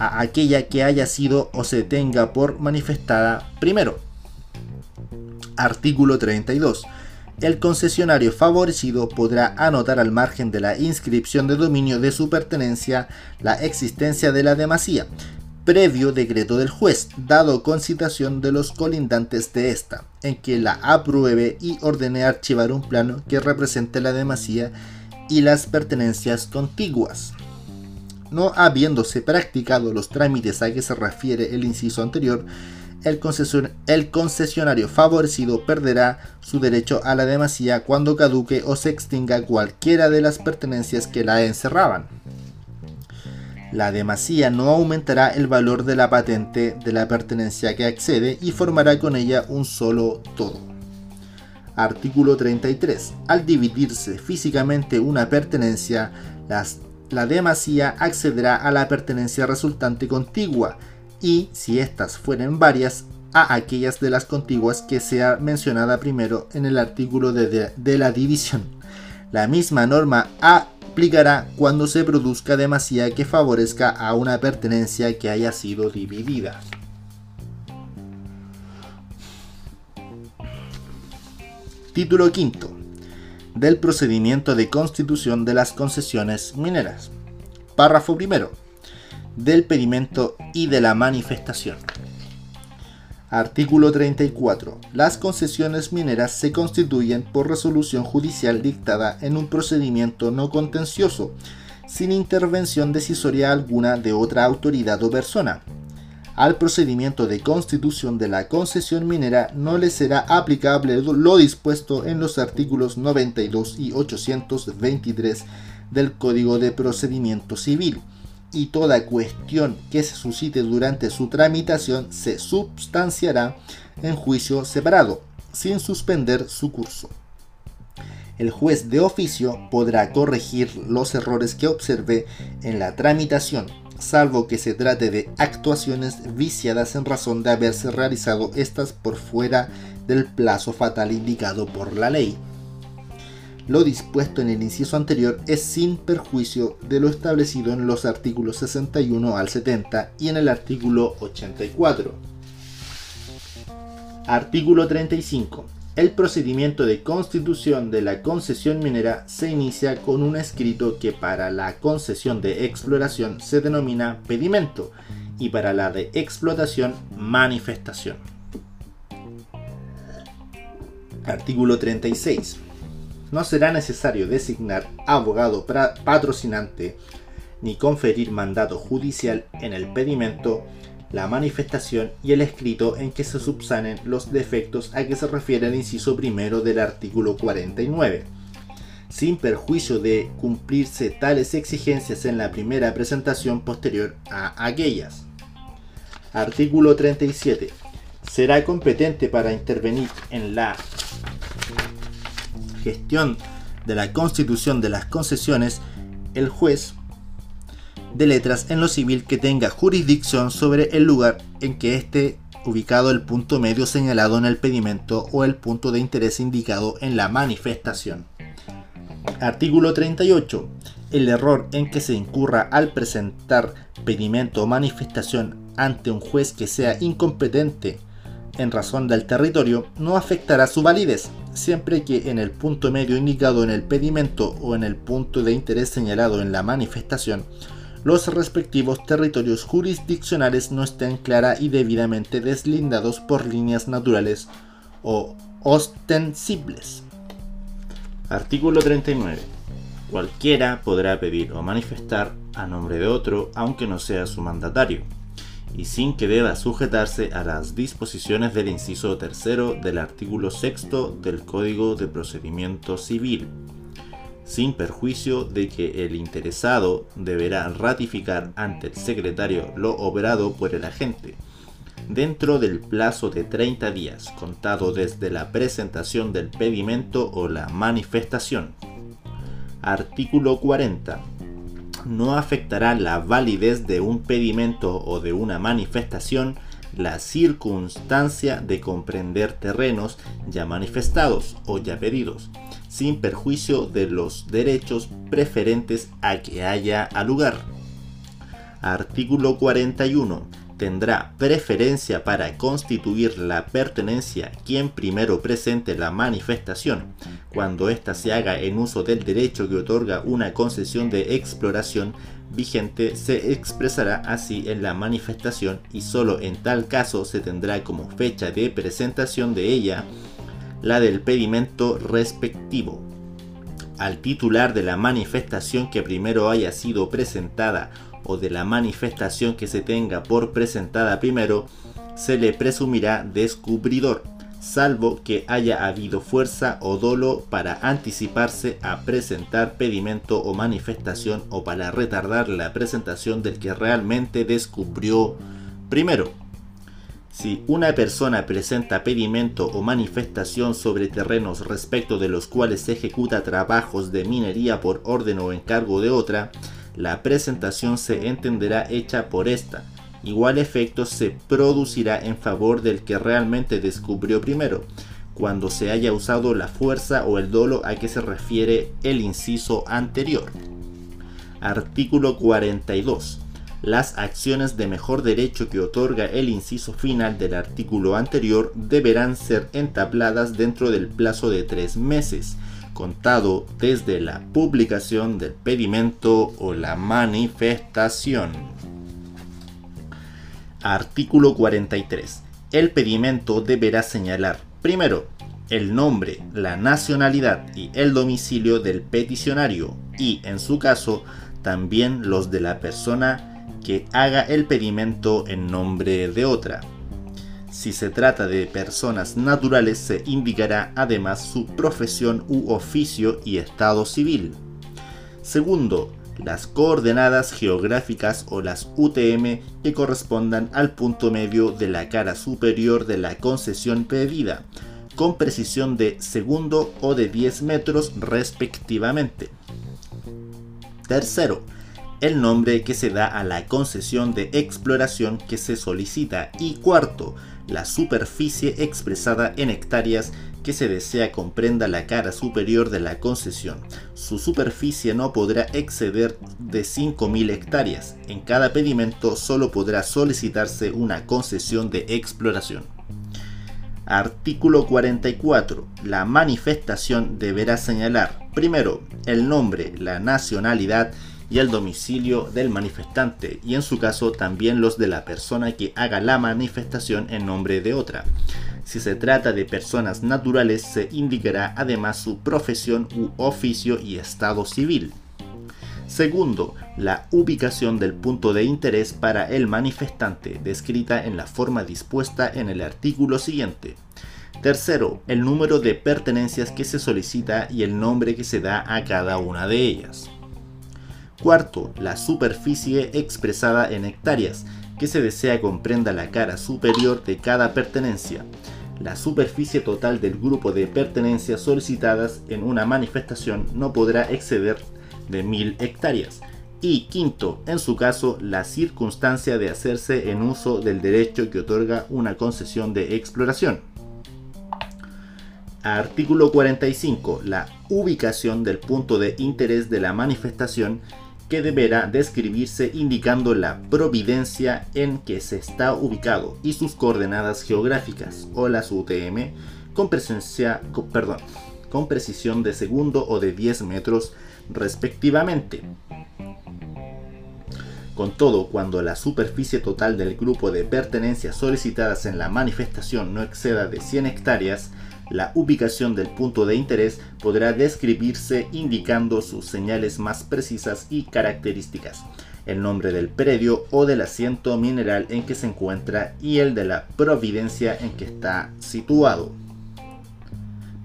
a aquella que haya sido o se tenga por manifestada primero. Artículo 32. El concesionario favorecido podrá anotar al margen de la inscripción de dominio de su pertenencia la existencia de la demasía, previo decreto del juez, dado con citación de los colindantes de esta, en que la apruebe y ordene archivar un plano que represente la demasía y las pertenencias contiguas no habiéndose practicado los trámites a que se refiere el inciso anterior, el, concesionario favorecido perderá su derecho a la demasía cuando caduque o se extinga cualquiera de las pertenencias que la encerraban. La demasía no aumentará el valor de la patente de la pertenencia que accede y formará con ella un solo todo. Artículo 33. Al dividirse físicamente una pertenencia, las la demasía accederá a la pertenencia resultante contigua y, si éstas fueren varias, a aquellas de las contiguas que sea mencionada primero en el artículo de, de la división. La misma norma aplicará cuando se produzca demasía que favorezca a una pertenencia que haya sido dividida. Título quinto del procedimiento de constitución de las concesiones mineras. Párrafo primero. Del pedimento y de la manifestación. Artículo 34. Las concesiones mineras se constituyen por resolución judicial dictada en un procedimiento no contencioso, sin intervención decisoria alguna de otra autoridad o persona, al procedimiento de constitución de la concesión minera no le será aplicable lo dispuesto en los artículos 92 y 823 del Código de Procedimiento Civil, y toda cuestión que se suscite durante su tramitación se substanciará en juicio separado, sin suspender su curso. El juez de oficio podrá corregir los errores que observe en la tramitación salvo que se trate de actuaciones viciadas en razón de haberse realizado estas por fuera del plazo fatal indicado por la ley. Lo dispuesto en el inciso anterior es sin perjuicio de lo establecido en los artículos 61 al 70 y en el artículo 84. Artículo 35 el procedimiento de constitución de la concesión minera se inicia con un escrito que para la concesión de exploración se denomina pedimento y para la de explotación manifestación. Artículo 36. No será necesario designar abogado patrocinante ni conferir mandato judicial en el pedimento la manifestación y el escrito en que se subsanen los defectos a que se refiere el inciso primero del artículo 49, sin perjuicio de cumplirse tales exigencias en la primera presentación posterior a aquellas. Artículo 37. Será competente para intervenir en la gestión de la constitución de las concesiones el juez de letras en lo civil que tenga jurisdicción sobre el lugar en que esté ubicado el punto medio señalado en el pedimento o el punto de interés indicado en la manifestación. Artículo 38. El error en que se incurra al presentar pedimento o manifestación ante un juez que sea incompetente en razón del territorio no afectará su validez, siempre que en el punto medio indicado en el pedimento o en el punto de interés señalado en la manifestación los respectivos territorios jurisdiccionales no estén clara y debidamente deslindados por líneas naturales o ostensibles. Artículo 39. Cualquiera podrá pedir o manifestar a nombre de otro, aunque no sea su mandatario, y sin que deba sujetarse a las disposiciones del inciso tercero del artículo sexto del Código de Procedimiento Civil sin perjuicio de que el interesado deberá ratificar ante el secretario lo obrado por el agente, dentro del plazo de 30 días, contado desde la presentación del pedimento o la manifestación. Artículo 40. No afectará la validez de un pedimento o de una manifestación la circunstancia de comprender terrenos ya manifestados o ya pedidos, sin perjuicio de los derechos preferentes a que haya al lugar. Artículo 41. Tendrá preferencia para constituir la pertenencia quien primero presente la manifestación, cuando ésta se haga en uso del derecho que otorga una concesión de exploración vigente se expresará así en la manifestación y solo en tal caso se tendrá como fecha de presentación de ella la del pedimento respectivo. Al titular de la manifestación que primero haya sido presentada o de la manifestación que se tenga por presentada primero, se le presumirá descubridor, salvo que haya habido fuerza o dolo para anticiparse a presentar pedimento o manifestación o para retardar la presentación del que realmente descubrió primero. Si una persona presenta pedimento o manifestación sobre terrenos respecto de los cuales se ejecuta trabajos de minería por orden o encargo de otra, la presentación se entenderá hecha por esta. Igual efecto se producirá en favor del que realmente descubrió primero, cuando se haya usado la fuerza o el dolo a que se refiere el inciso anterior. Artículo 42 las acciones de mejor derecho que otorga el inciso final del artículo anterior deberán ser entabladas dentro del plazo de tres meses, contado desde la publicación del pedimento o la manifestación. Artículo 43. El pedimento deberá señalar, primero, el nombre, la nacionalidad y el domicilio del peticionario y, en su caso, también los de la persona que haga el pedimento en nombre de otra. Si se trata de personas naturales se indicará además su profesión u oficio y estado civil. Segundo, las coordenadas geográficas o las UTM que correspondan al punto medio de la cara superior de la concesión pedida, con precisión de segundo o de 10 metros respectivamente. Tercero, el nombre que se da a la concesión de exploración que se solicita y cuarto, la superficie expresada en hectáreas que se desea comprenda la cara superior de la concesión. Su superficie no podrá exceder de 5.000 hectáreas. En cada pedimento solo podrá solicitarse una concesión de exploración. Artículo 44. La manifestación deberá señalar, primero, el nombre, la nacionalidad y el domicilio del manifestante y en su caso también los de la persona que haga la manifestación en nombre de otra. Si se trata de personas naturales se indicará además su profesión u oficio y estado civil. Segundo, la ubicación del punto de interés para el manifestante, descrita en la forma dispuesta en el artículo siguiente. Tercero, el número de pertenencias que se solicita y el nombre que se da a cada una de ellas. Cuarto, la superficie expresada en hectáreas, que se desea comprenda la cara superior de cada pertenencia. La superficie total del grupo de pertenencias solicitadas en una manifestación no podrá exceder de 1000 hectáreas. Y quinto, en su caso, la circunstancia de hacerse en uso del derecho que otorga una concesión de exploración. Artículo 45. La ubicación del punto de interés de la manifestación que deberá describirse indicando la providencia en que se está ubicado y sus coordenadas geográficas o las UTM con, presencia, perdón, con precisión de segundo o de 10 metros respectivamente. Con todo, cuando la superficie total del grupo de pertenencias solicitadas en la manifestación no exceda de 100 hectáreas, la ubicación del punto de interés podrá describirse indicando sus señales más precisas y características, el nombre del predio o del asiento mineral en que se encuentra y el de la providencia en que está situado.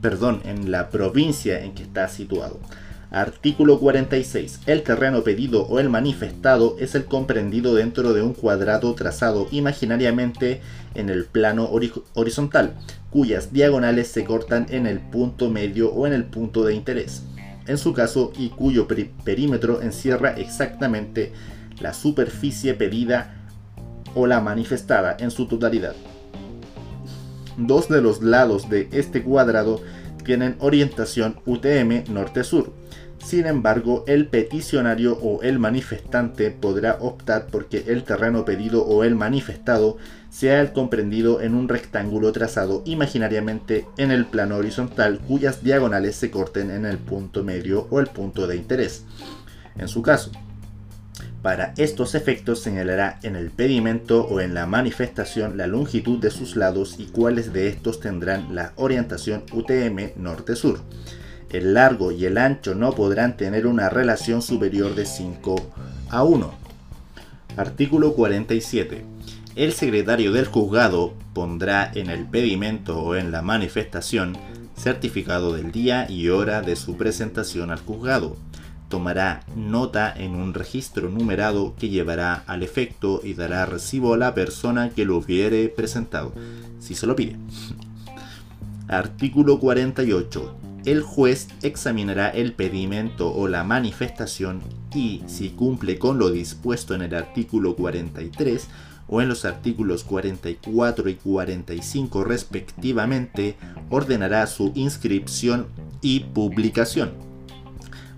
Perdón, en la provincia en que está situado. Artículo 46. El terreno pedido o el manifestado es el comprendido dentro de un cuadrado trazado imaginariamente en el plano horizontal, cuyas diagonales se cortan en el punto medio o en el punto de interés, en su caso, y cuyo perímetro encierra exactamente la superficie pedida o la manifestada en su totalidad. Dos de los lados de este cuadrado tienen orientación UTM norte-sur sin embargo, el peticionario o el manifestante podrá optar porque el terreno pedido o el manifestado sea el comprendido en un rectángulo trazado imaginariamente en el plano horizontal cuyas diagonales se corten en el punto medio o el punto de interés. En su caso, para estos efectos señalará en el pedimento o en la manifestación la longitud de sus lados y cuáles de estos tendrán la orientación UTM norte-sur el largo y el ancho no podrán tener una relación superior de 5 a 1. Artículo 47. El secretario del juzgado pondrá en el pedimento o en la manifestación certificado del día y hora de su presentación al juzgado. Tomará nota en un registro numerado que llevará al efecto y dará recibo a la persona que lo hubiere presentado, si se lo pide. Artículo 48 el juez examinará el pedimento o la manifestación y, si cumple con lo dispuesto en el artículo 43 o en los artículos 44 y 45 respectivamente, ordenará su inscripción y publicación.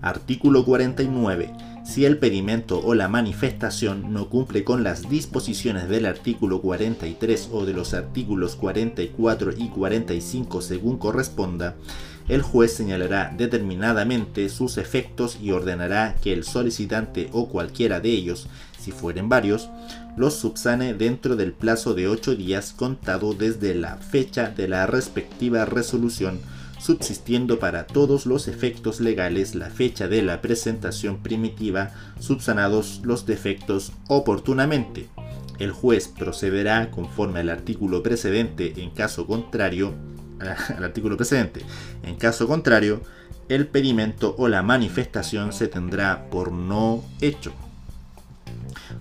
Artículo 49. Si el pedimento o la manifestación no cumple con las disposiciones del artículo 43 o de los artículos 44 y 45 según corresponda, el juez señalará determinadamente sus efectos y ordenará que el solicitante o cualquiera de ellos, si fueren varios, los subsane dentro del plazo de ocho días contado desde la fecha de la respectiva resolución, subsistiendo para todos los efectos legales la fecha de la presentación primitiva, subsanados los defectos oportunamente. El juez procederá conforme al artículo precedente en caso contrario al artículo precedente. En caso contrario, el pedimento o la manifestación se tendrá por no hecho.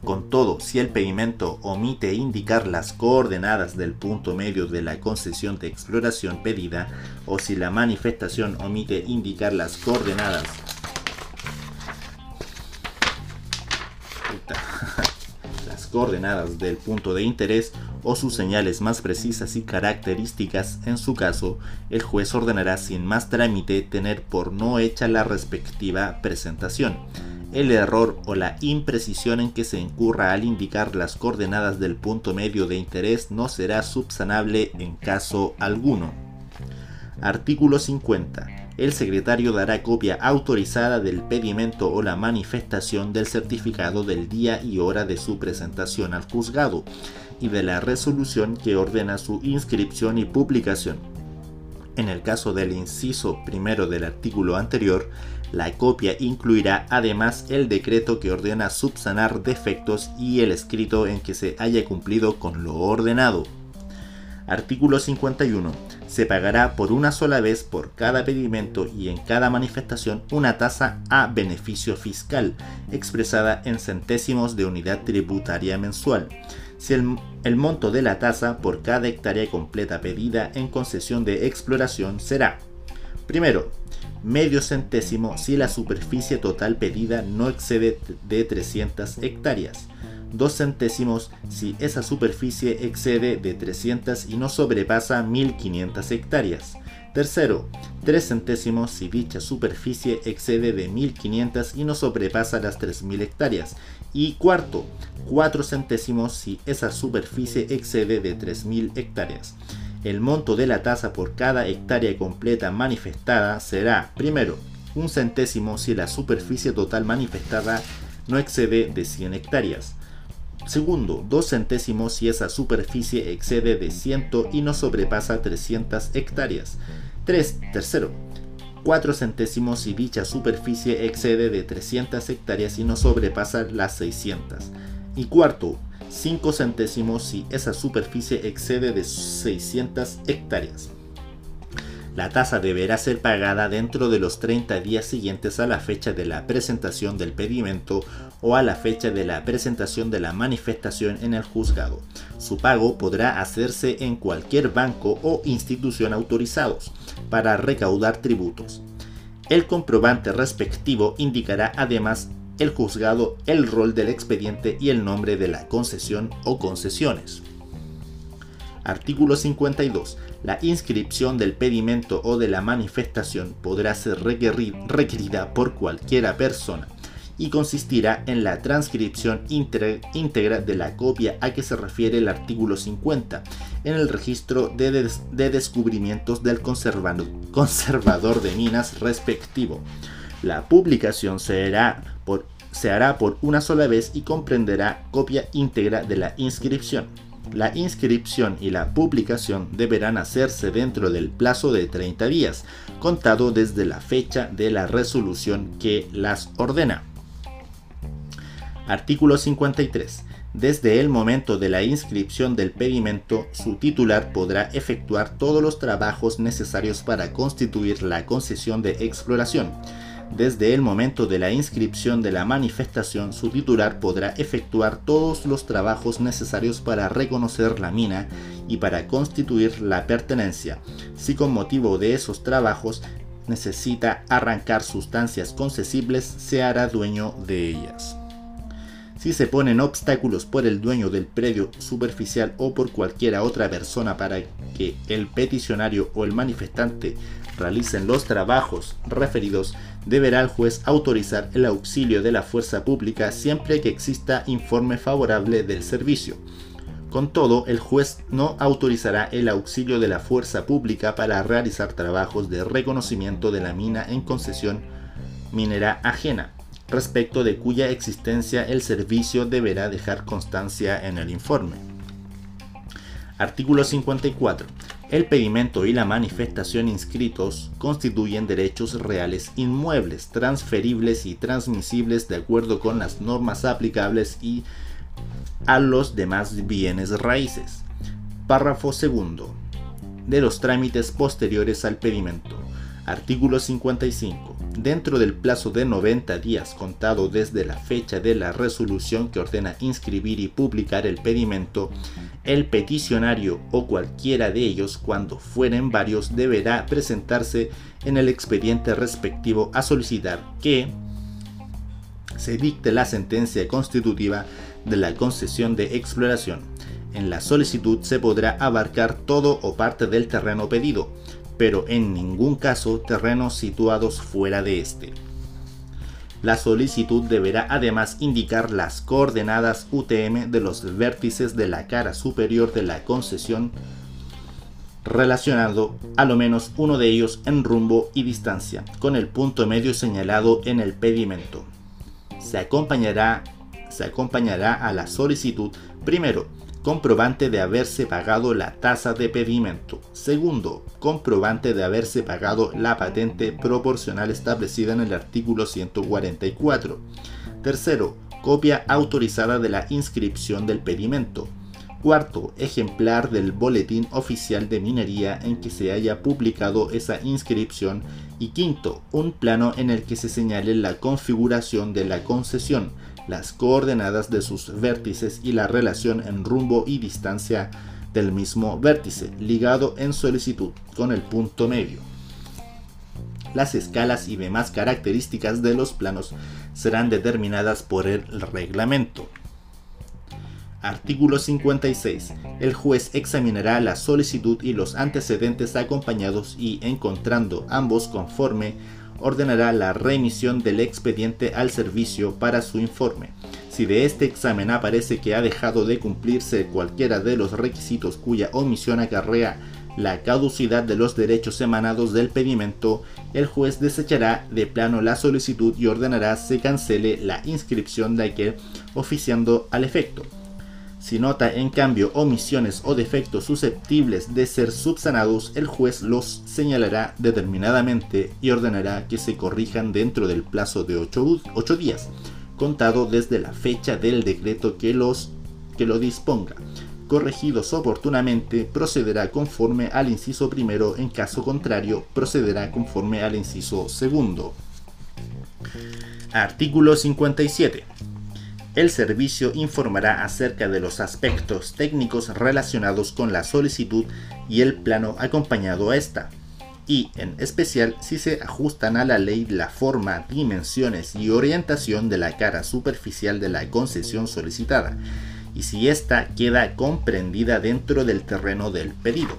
Con todo, si el pedimento omite indicar las coordenadas del punto medio de la concesión de exploración pedida, o si la manifestación omite indicar las coordenadas las coordenadas del punto de interés o sus señales más precisas y características, en su caso, el juez ordenará sin más trámite tener por no hecha la respectiva presentación. El error o la imprecisión en que se incurra al indicar las coordenadas del punto medio de interés no será subsanable en caso alguno. Artículo 50 el secretario dará copia autorizada del pedimento o la manifestación del certificado del día y hora de su presentación al juzgado, y de la resolución que ordena su inscripción y publicación. En el caso del inciso primero del artículo anterior, la copia incluirá además el decreto que ordena subsanar defectos y el escrito en que se haya cumplido con lo ordenado. Artículo 51. Se pagará por una sola vez por cada pedimento y en cada manifestación una tasa a beneficio fiscal, expresada en centésimos de unidad tributaria mensual si el, monto de la tasa por cada hectárea completa pedida en concesión de exploración será, primero, medio centésimo si la superficie total pedida no excede de 300 hectáreas, dos centésimos si esa superficie excede de 300 y no sobrepasa 1500 hectáreas. Tercero, 3 centésimos si dicha superficie excede de 1500 y no sobrepasa las 3000 hectáreas. Y cuarto, 4 centésimos si esa superficie excede de 3.000 hectáreas. El monto de la tasa por cada hectárea completa manifestada será, primero, un centésimo si la superficie total manifestada no excede de 100 hectáreas. Segundo, 2 centésimos si esa superficie excede de 100 y no sobrepasa 300 hectáreas. 3. Tercero, 4 centésimos si dicha superficie excede de 300 hectáreas y no sobrepasa las 600. Y cuarto, 5 centésimos si esa superficie excede de 600 hectáreas. La tasa deberá ser pagada dentro de los 30 días siguientes a la fecha de la presentación del pedimento o a la fecha de la presentación de la manifestación en el juzgado. Su pago podrá hacerse en cualquier banco o institución autorizados para recaudar tributos. El comprobante respectivo indicará además el juzgado, el rol del expediente y el nombre de la concesión o concesiones. Artículo 52. La inscripción del pedimento o de la manifestación podrá ser requerida por cualquiera persona y consistirá en la transcripción íntegra de la copia a que se refiere el artículo 50 en el registro de, descubrimientos del conservador de minas respectivo. La publicación se se hará por una sola vez y comprenderá copia íntegra de la inscripción. La inscripción y la publicación deberán hacerse dentro del plazo de 30 días, contado desde la fecha de la resolución que las ordena. Artículo 53. Desde el momento de la inscripción del pedimento, su titular podrá efectuar todos los trabajos necesarios para constituir la concesión de exploración desde el momento de la inscripción de la manifestación, su titular podrá efectuar todos los trabajos necesarios para reconocer la mina y para constituir la pertenencia. Si con motivo de esos trabajos necesita arrancar sustancias concesibles, se hará dueño de ellas. Si se ponen obstáculos por el dueño del predio superficial o por cualquiera otra persona para que el peticionario o el manifestante realicen los trabajos referidos, deberá el juez autorizar el auxilio de la fuerza pública siempre que exista informe favorable del servicio. Con todo, el juez no autorizará el auxilio de la fuerza pública para realizar trabajos de reconocimiento de la mina en concesión minera ajena, respecto de cuya existencia el servicio deberá dejar constancia en el informe. Artículo 54. El pedimento y la manifestación inscritos constituyen derechos reales inmuebles, transferibles y transmisibles de acuerdo con las normas aplicables y a los demás bienes raíces. Párrafo segundo. De los trámites posteriores al pedimento. Artículo 55 dentro del plazo de 90 días contado desde la fecha de la resolución que ordena inscribir y publicar el pedimento, el peticionario o cualquiera de ellos, cuando fueren varios, deberá presentarse en el expediente respectivo a solicitar que se dicte la sentencia constitutiva de la concesión de exploración. En la solicitud se podrá abarcar todo o parte del terreno pedido, pero en ningún caso terrenos situados fuera de este. La solicitud deberá además indicar las coordenadas UTM de los vértices de la cara superior de la concesión relacionado a lo menos uno de ellos en rumbo y distancia, con el punto medio señalado en el pedimento. Se acompañará, se acompañará a la solicitud primero comprobante de haberse pagado la tasa de pedimento. Segundo, comprobante de haberse pagado la patente proporcional establecida en el artículo 144. Tercero, copia autorizada de la inscripción del pedimento. Cuarto, ejemplar del boletín oficial de minería en que se haya publicado esa inscripción. Y quinto, un plano en el que se señale la configuración de la concesión las coordenadas de sus vértices y la relación en rumbo y distancia del mismo vértice, ligado en solicitud con el punto medio. Las escalas y demás características de los planos serán determinadas por el reglamento. Artículo 56. El juez examinará la solicitud y los antecedentes acompañados y, encontrando ambos conforme, ordenará la remisión del expediente al servicio para su informe. Si de este examen aparece que ha dejado de cumplirse cualquiera de los requisitos cuya omisión acarrea la caducidad de los derechos emanados del pedimento, el juez desechará de plano la solicitud y ordenará se cancele la inscripción de aquel oficiando al efecto. Si nota en cambio omisiones o defectos susceptibles de ser subsanados, el juez los señalará determinadamente y ordenará que se corrijan dentro del plazo de 8 días, contado desde la fecha del decreto que, los, que lo disponga. Corregidos oportunamente, procederá conforme al inciso primero, en caso contrario, procederá conforme al inciso segundo. Artículo 57 el servicio informará acerca de los aspectos técnicos relacionados con la solicitud y el plano acompañado a esta, y en especial si se ajustan a la ley la forma, dimensiones y orientación de la cara superficial de la concesión solicitada, y si ésta queda comprendida dentro del terreno del pedido.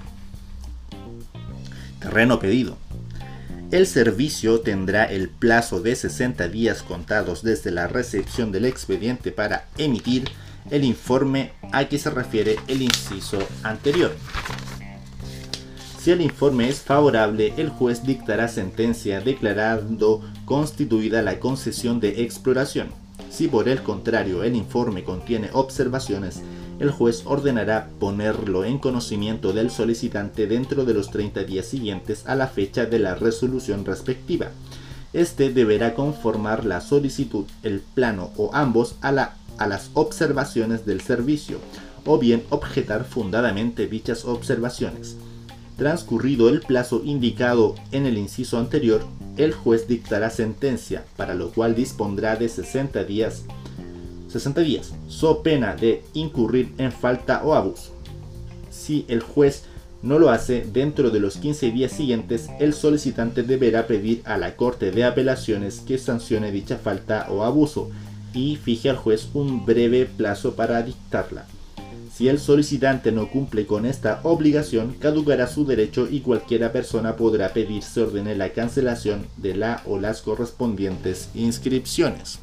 Terreno pedido el servicio tendrá el plazo de 60 días contados desde la recepción del expediente para emitir el informe a que se refiere el inciso anterior. Si el informe es favorable, el juez dictará sentencia declarando constituida la concesión de exploración. Si por el contrario el informe contiene observaciones, el juez ordenará ponerlo en conocimiento del solicitante dentro de los 30 días siguientes a la fecha de la resolución respectiva. Este deberá conformar la solicitud, el plano o ambos a, las observaciones del servicio, o bien objetar fundadamente dichas observaciones. Transcurrido el plazo indicado en el inciso anterior, el juez dictará sentencia, para lo cual dispondrá de 60 días 60 días, so pena de incurrir en falta o abuso. Si el juez no lo hace dentro de los 15 días siguientes, el solicitante deberá pedir a la Corte de Apelaciones que sancione dicha falta o abuso y fije al juez un breve plazo para dictarla. Si el solicitante no cumple con esta obligación, caducará su derecho y cualquiera persona podrá pedir se ordene la cancelación de la o las correspondientes inscripciones.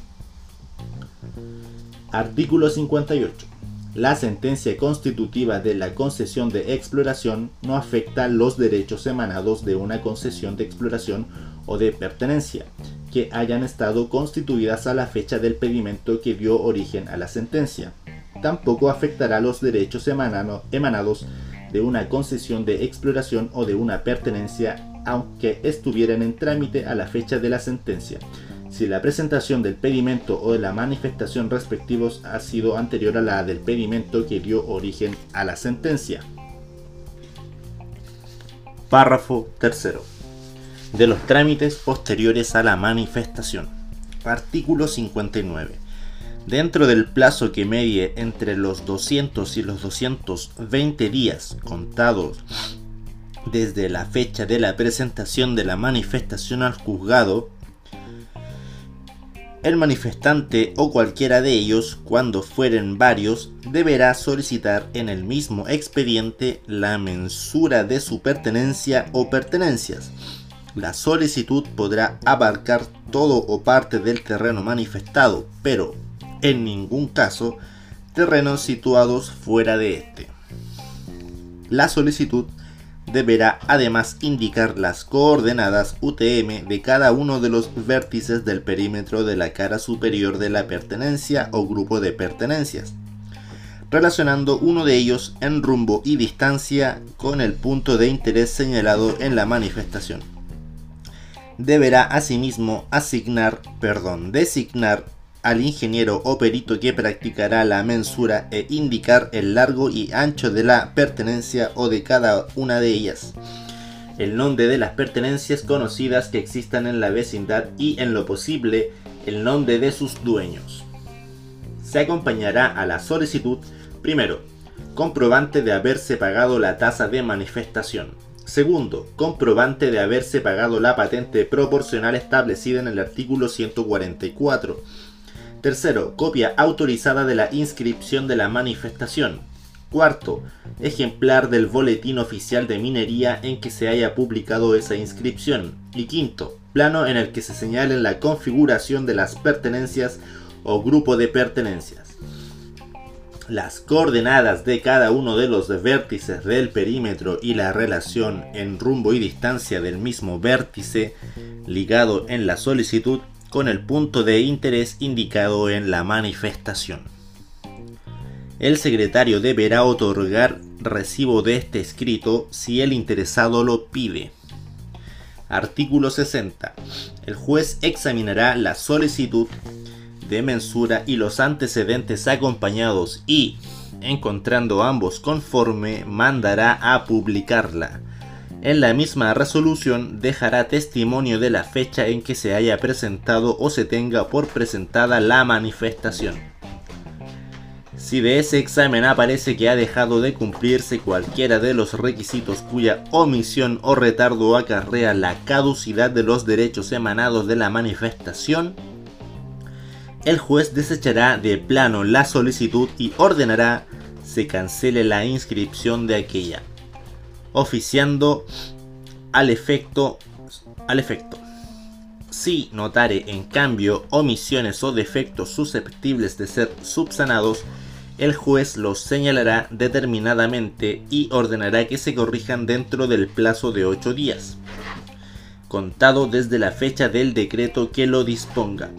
Artículo 58. La sentencia constitutiva de la concesión de exploración no afecta los derechos emanados de una concesión de exploración o de pertenencia que hayan estado constituidas a la fecha del pedimento que dio origen a la sentencia. Tampoco afectará los derechos emanados de una concesión de exploración o de una pertenencia aunque estuvieran en trámite a la fecha de la sentencia si la presentación del pedimento o de la manifestación respectivos ha sido anterior a la del pedimento que dio origen a la sentencia. Párrafo 3. De los trámites posteriores a la manifestación. Artículo 59. Dentro del plazo que medie entre los 200 y los 220 días contados desde la fecha de la presentación de la manifestación al juzgado, el manifestante o cualquiera de ellos, cuando fueren varios, deberá solicitar en el mismo expediente la mensura de su pertenencia o pertenencias. La solicitud podrá abarcar todo o parte del terreno manifestado, pero en ningún caso terrenos situados fuera de este. La solicitud deberá además indicar las coordenadas UTM de cada uno de los vértices del perímetro de la cara superior de la pertenencia o grupo de pertenencias, relacionando uno de ellos en rumbo y distancia con el punto de interés señalado en la manifestación. Deberá asimismo asignar, perdón, designar al ingeniero o perito que practicará la mensura e indicar el largo y ancho de la pertenencia o de cada una de ellas, el nombre de las pertenencias conocidas que existan en la vecindad y en lo posible el nombre de sus dueños. Se acompañará a la solicitud, primero, comprobante de haberse pagado la tasa de manifestación. Segundo, comprobante de haberse pagado la patente proporcional establecida en el artículo 144 Tercero, copia autorizada de la inscripción de la manifestación. Cuarto, ejemplar del boletín oficial de minería en que se haya publicado esa inscripción. Y quinto, plano en el que se señale la configuración de las pertenencias o grupo de pertenencias. las coordenadas de cada uno de los vértices del perímetro y la relación en rumbo y distancia del mismo vértice ligado en la solicitud con el punto de interés indicado en la manifestación. El secretario deberá otorgar recibo de este escrito si el interesado lo pide. Artículo 60. El juez examinará la solicitud de mensura y los antecedentes acompañados y, encontrando ambos conforme, mandará a publicarla. En la misma resolución dejará testimonio de la fecha en que se haya presentado o se tenga por presentada la manifestación. Si de ese examen aparece que ha dejado de cumplirse cualquiera de los requisitos cuya omisión o retardo acarrea la caducidad de los derechos emanados de la manifestación, el juez desechará de plano la solicitud y ordenará se cancele la inscripción de aquella, oficiando al efecto, al efecto. Si notare en cambio omisiones o defectos susceptibles de ser subsanados, el juez los señalará determinadamente y ordenará que se corrijan dentro del plazo de 8 días, contado desde la fecha del decreto que lo disponga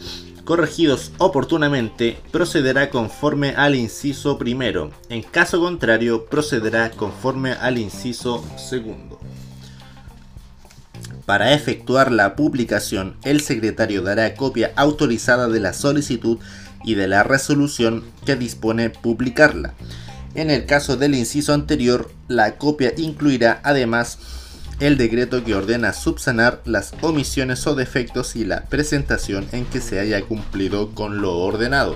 corregidos oportunamente, procederá conforme al inciso primero. En caso contrario, procederá conforme al inciso segundo. Para efectuar la publicación, el secretario dará copia autorizada de la solicitud y de la resolución que dispone publicarla. En el caso del inciso anterior, la copia incluirá además el decreto que ordena subsanar las omisiones o defectos y la presentación en que se haya cumplido con lo ordenado.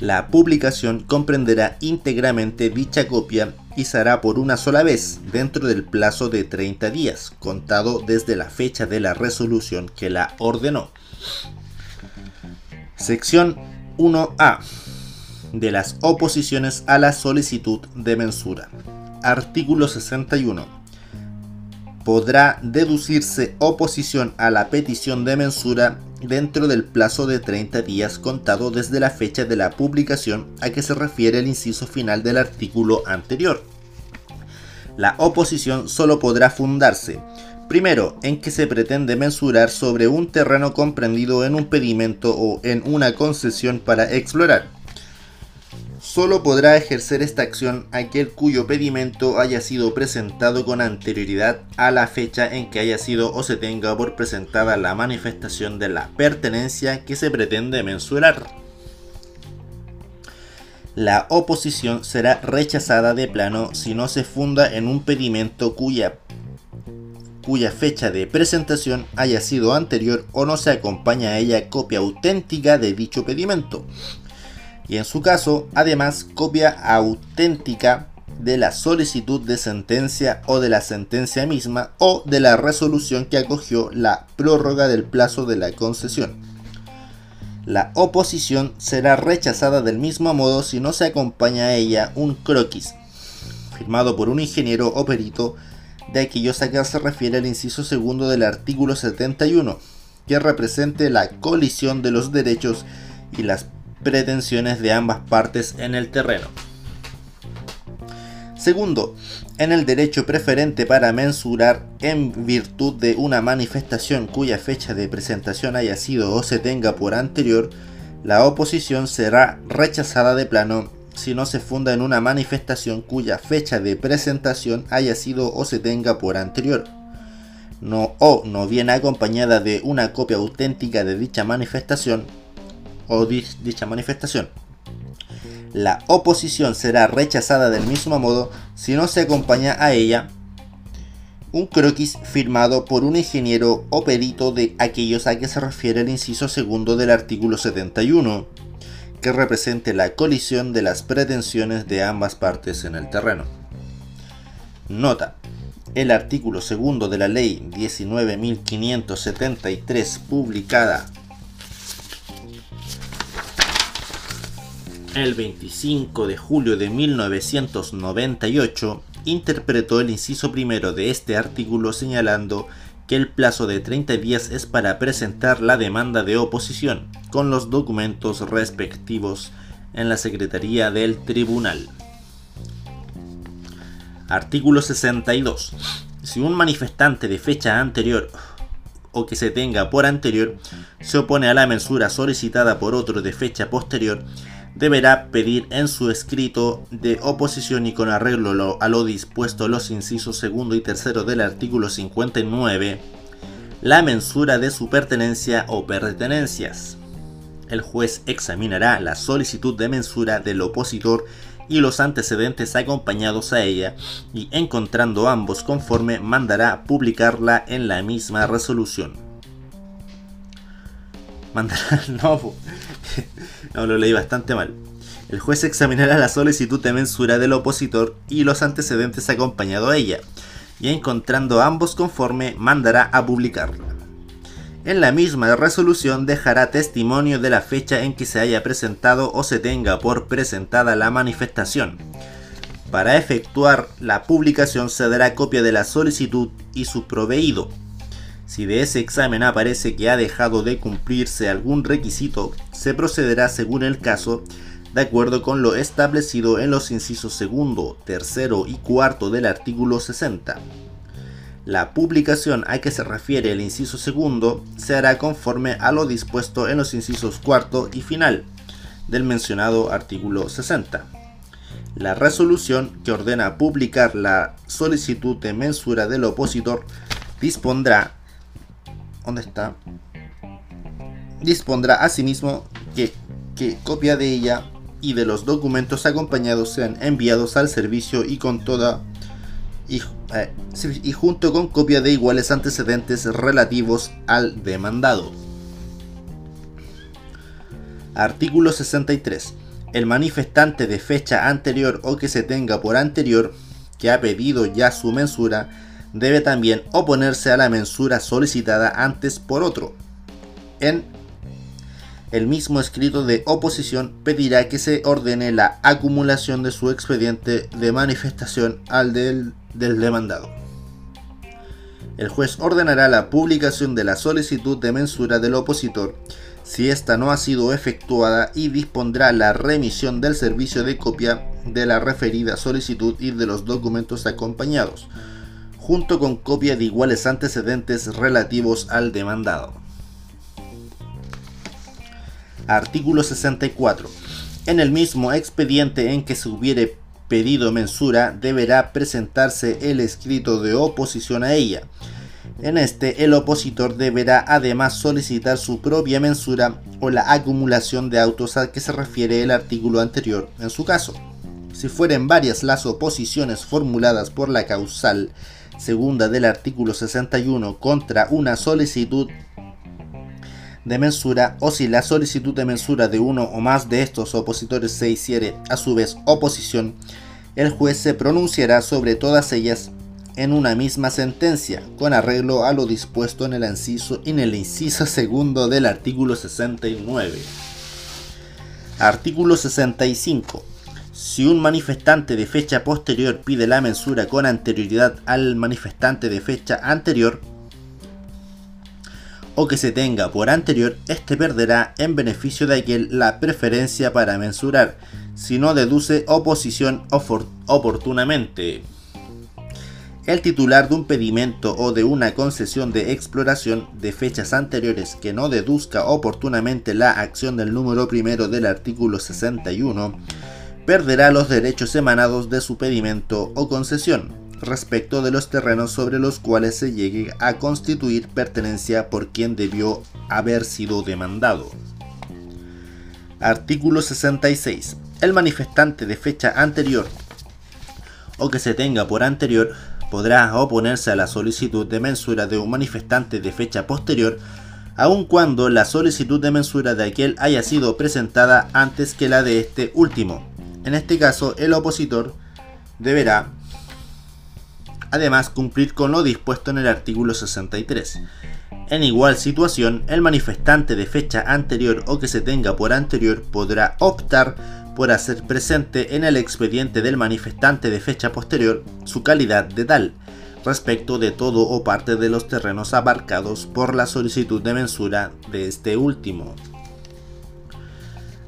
La publicación comprenderá íntegramente dicha copia y se hará por una sola vez dentro del plazo de 30 días, contado desde la fecha de la resolución que la ordenó. Sección 1A de las oposiciones a la solicitud de mensura. Artículo 61 podrá deducirse oposición a la petición de mensura dentro del plazo de 30 días contado desde la fecha de la publicación a que se refiere el inciso final del artículo anterior. La oposición solo podrá fundarse, primero, en que se pretende mensurar sobre un terreno comprendido en un pedimento o en una concesión para explorar Solo podrá ejercer esta acción aquel cuyo pedimento haya sido presentado con anterioridad a la fecha en que haya sido o se tenga por presentada la manifestación de la pertenencia que se pretende mensurar. La oposición será rechazada de plano si no se funda en un pedimento cuya, cuya fecha de presentación haya sido anterior o no se acompaña a ella copia auténtica de dicho pedimento y en su caso, además, copia auténtica de la solicitud de sentencia o de la sentencia misma o de la resolución que acogió la prórroga del plazo de la concesión. La oposición será rechazada del mismo modo si no se acompaña a ella un croquis, firmado por un ingeniero o perito de aquellos a que se refiere el inciso segundo del artículo 71, que represente la colisión de los derechos y las pretensiones de ambas partes en el terreno. Segundo, en el derecho preferente para mensurar en virtud de una manifestación cuya fecha de presentación haya sido o se tenga por anterior, la oposición será rechazada de plano si no se funda en una manifestación cuya fecha de presentación haya sido o se tenga por anterior. No o no viene acompañada de una copia auténtica de dicha manifestación o dicha manifestación. La oposición será rechazada del mismo modo si no se acompaña a ella un croquis firmado por un ingeniero o perito de aquellos a que se refiere el inciso segundo del artículo 71, que represente la colisión de las pretensiones de ambas partes en el terreno. Nota. El artículo segundo de la ley 19.573 publicada el 25 de julio de 1998, interpretó el inciso primero de este artículo señalando que el plazo de 30 días es para presentar la demanda de oposición con los documentos respectivos en la Secretaría del Tribunal. Artículo 62. Si un manifestante de fecha anterior o que se tenga por anterior se opone a la mensura solicitada por otro de fecha posterior, deberá pedir en su escrito de oposición y con arreglo a lo dispuesto los incisos segundo y tercero del artículo 59 la mensura de su pertenencia o pertenencias. El juez examinará la solicitud de mensura del opositor y los antecedentes acompañados a ella y encontrando ambos conforme mandará publicarla en la misma resolución. Mandará, no, no lo leí bastante mal. El juez examinará la solicitud de mensura del opositor y los antecedentes acompañados a ella y encontrando ambos conforme mandará a publicarla. En la misma resolución dejará testimonio de la fecha en que se haya presentado o se tenga por presentada la manifestación. Para efectuar la publicación se dará copia de la solicitud y su proveído. Si de ese examen aparece que ha dejado de cumplirse algún requisito, se procederá según el caso, de acuerdo con lo establecido en los incisos segundo, tercero y cuarto del artículo 60. La publicación a que se refiere el inciso segundo se hará conforme a lo dispuesto en los incisos cuarto y final del mencionado artículo 60. La resolución que ordena publicar la solicitud de mensura del opositor dispondrá ¿Dónde está? Dispondrá asimismo que, que copia de ella y de los documentos acompañados sean enviados al servicio y con toda eh, y, junto con copia de iguales antecedentes relativos al demandado. Artículo 63. El manifestante de fecha anterior o que se tenga por anterior que ha pedido ya su mensura debe también oponerse a la mensura solicitada antes por otro. En el mismo escrito de oposición pedirá que se ordene la acumulación de su expediente de manifestación al del demandado. El juez ordenará la publicación de la solicitud de mensura del opositor si ésta no ha sido efectuada y dispondrá la remisión del servicio de copia de la referida solicitud y de los documentos acompañados, junto con copia de iguales antecedentes relativos al demandado. Artículo 64. En el mismo expediente en que se hubiere pedido mensura deberá presentarse el escrito de oposición a ella. En este, el opositor deberá además solicitar su propia mensura o la acumulación de autos al que se refiere el artículo anterior en su caso. Si fueren varias las oposiciones formuladas por la causal segunda del artículo 61 contra una solicitud de mensura o si la solicitud de mensura de uno o más de estos opositores se hiciere a su vez oposición, el juez se pronunciará sobre todas ellas en una misma sentencia, con arreglo a lo dispuesto en el inciso, en el inciso segundo del artículo 69. Artículo 65. Si un manifestante de fecha posterior pide la mensura con anterioridad al manifestante de fecha anterior, o que se tenga por anterior, este perderá en beneficio de aquel la preferencia para mensurar, si no deduce oposición oportunamente. El titular de un pedimento o de una concesión de exploración de fechas anteriores que no deduzca oportunamente la acción del número primero del artículo 61, perderá los derechos emanados de su pedimento o concesión respecto de los terrenos sobre los cuales se llegue a constituir pertenencia por quien debió haber sido demandado. Artículo 66. El manifestante de fecha anterior o que se tenga por anterior podrá oponerse a la solicitud de mensura de un manifestante de fecha posterior aun cuando la solicitud de mensura de aquel haya sido presentada antes que la de este último. En este caso, el opositor deberá además cumplir con lo dispuesto en el artículo 63. En igual situación, el manifestante de fecha anterior o que se tenga por anterior podrá optar por hacer presente en el expediente del manifestante de fecha posterior su calidad de tal, respecto de todo o parte de los terrenos abarcados por la solicitud de mensura de este último.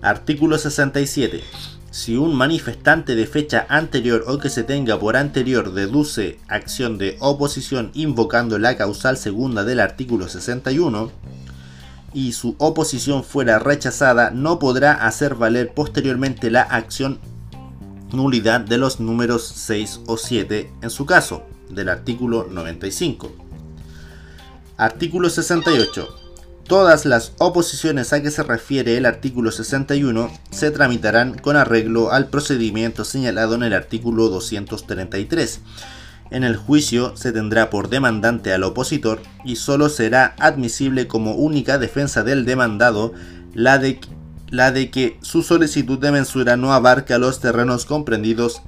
Artículo 67. Si un manifestante de fecha anterior o que se tenga por anterior deduce acción de oposición invocando la causal segunda del artículo 61 y su oposición fuera rechazada, no podrá hacer valer posteriormente la acción nulidad de los números 6 o 7 en su caso, del artículo 95. Artículo 68. Todas las oposiciones a que se refiere el artículo 61 se tramitarán con arreglo al procedimiento señalado en el artículo 233. En el juicio se tendrá por demandante al opositor y solo será admisible como única defensa del demandado la de, la de que su solicitud de mensura no abarca los terrenos comprendidos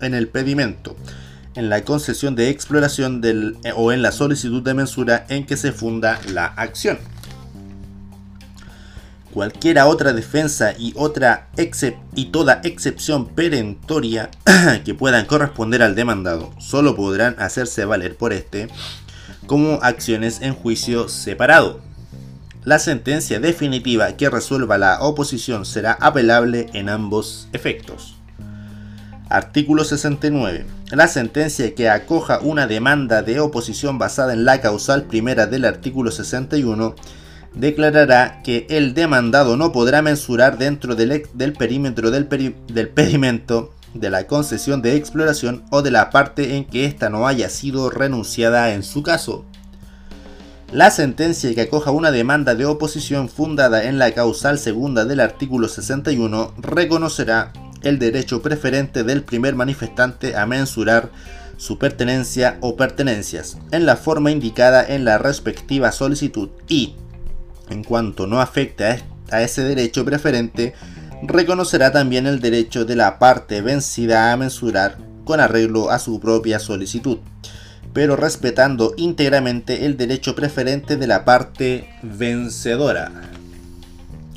en el pedimento, en la concesión de exploración del, o en la solicitud de mensura en que se funda la acción cualquiera otra defensa y otra y toda excepción perentoria que puedan corresponder al demandado solo podrán hacerse valer por este como acciones en juicio separado. La sentencia definitiva que resuelva la oposición será apelable en ambos efectos. Artículo 69. La sentencia que acoja una demanda de oposición basada en la causal primera del artículo 61 declarará que el demandado no podrá mensurar dentro del, perímetro del, pedimento de la concesión de exploración o de la parte en que ésta no haya sido renunciada en su caso. La sentencia que acoja una demanda de oposición fundada en la causal segunda del artículo 61 reconocerá el derecho preferente del primer manifestante a mensurar su pertenencia o pertenencias en la forma indicada en la respectiva solicitud y, en cuanto no afecte a ese derecho preferente, reconocerá también el derecho de la parte vencida a mensurar con arreglo a su propia solicitud, pero respetando íntegramente el derecho preferente de la parte vencedora.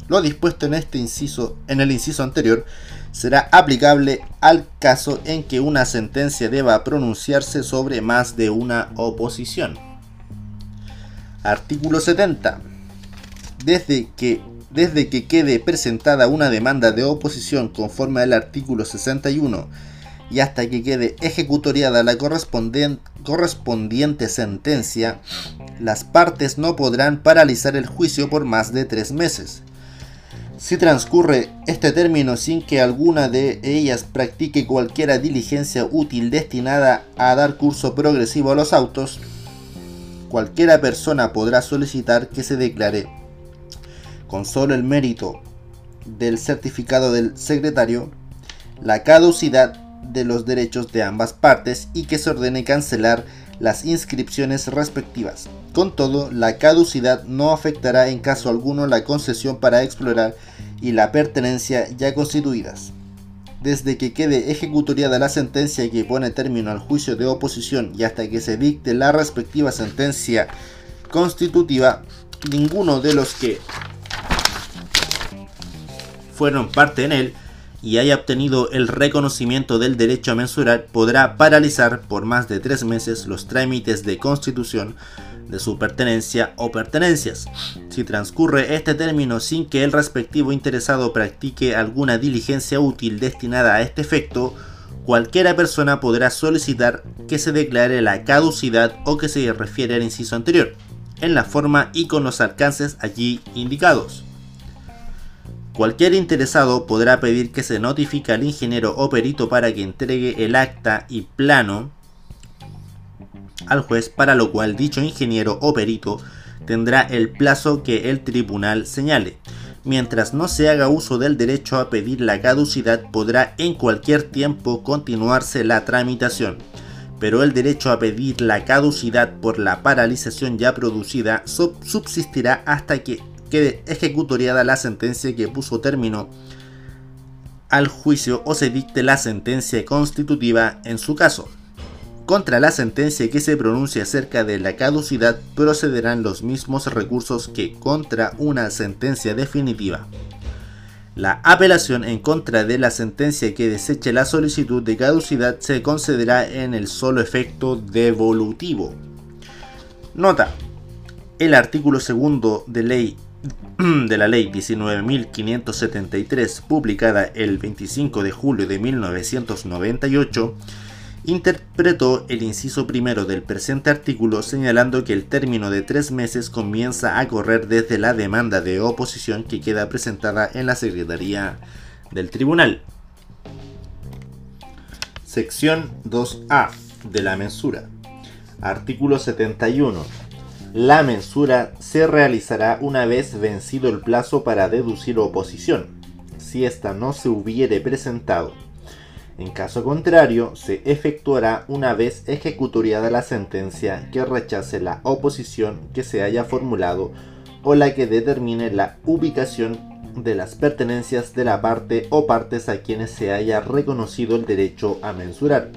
Lo dispuesto en este inciso, en el inciso anterior, será aplicable al caso en que una sentencia deba pronunciarse sobre más de una oposición. Artículo 70 desde que, desde que quede presentada una demanda de oposición conforme al artículo 61 y hasta que quede ejecutoriada la correspondiente sentencia, las partes no podrán paralizar el juicio por más de tres meses. Si transcurre este término sin que alguna de ellas practique cualquier diligencia útil destinada a dar curso progresivo a los autos, cualquiera persona podrá solicitar que se declare con solo el mérito del certificado del secretario, la caducidad de los derechos de ambas partes y que se ordene cancelar las inscripciones respectivas. Con todo, la caducidad no afectará en caso alguno la concesión para explorar y la pertenencia ya constituidas. Desde que quede ejecutoriada la sentencia que pone término al juicio de oposición y hasta que se dicte la respectiva sentencia constitutiva, ninguno de los que fueron parte en él y haya obtenido el reconocimiento del derecho a mensurar, podrá paralizar por más de tres meses los trámites de constitución de su pertenencia o pertenencias. Si transcurre este término sin que el respectivo interesado practique alguna diligencia útil destinada a este efecto, cualquiera persona podrá solicitar que se declare la caducidad o que se refiere al inciso anterior, en la forma y con los alcances allí indicados. Cualquier interesado podrá pedir que se notifique al ingeniero o perito para que entregue el acta y plano al juez, para lo cual dicho ingeniero o perito tendrá el plazo que el tribunal señale. Mientras no se haga uso del derecho a pedir la caducidad, podrá en cualquier tiempo continuarse la tramitación, pero el derecho a pedir la caducidad por la paralización ya producida subsistirá hasta que quede ejecutoriada la sentencia que puso término al juicio o se dicte la sentencia constitutiva en su caso. Contra la sentencia que se pronuncie acerca de la caducidad procederán los mismos recursos que contra una sentencia definitiva. La apelación en contra de la sentencia que deseche la solicitud de caducidad se concederá en el solo efecto devolutivo. Nota el artículo segundo de, ley, de la ley 19.573, publicada el 25 de julio de 1998, interpretó el inciso primero del presente artículo señalando que el término de tres meses comienza a correr desde la demanda de oposición que queda presentada en la Secretaría del Tribunal. Sección 2A de la mensura. Artículo 71. La mensura se realizará una vez vencido el plazo para deducir oposición, si ésta no se hubiere presentado en caso contrario, se efectuará una vez ejecutoriada la sentencia que rechace la oposición que se haya formulado o la que determine la ubicación de las pertenencias de la parte o partes a quienes se haya reconocido el derecho a mensurar.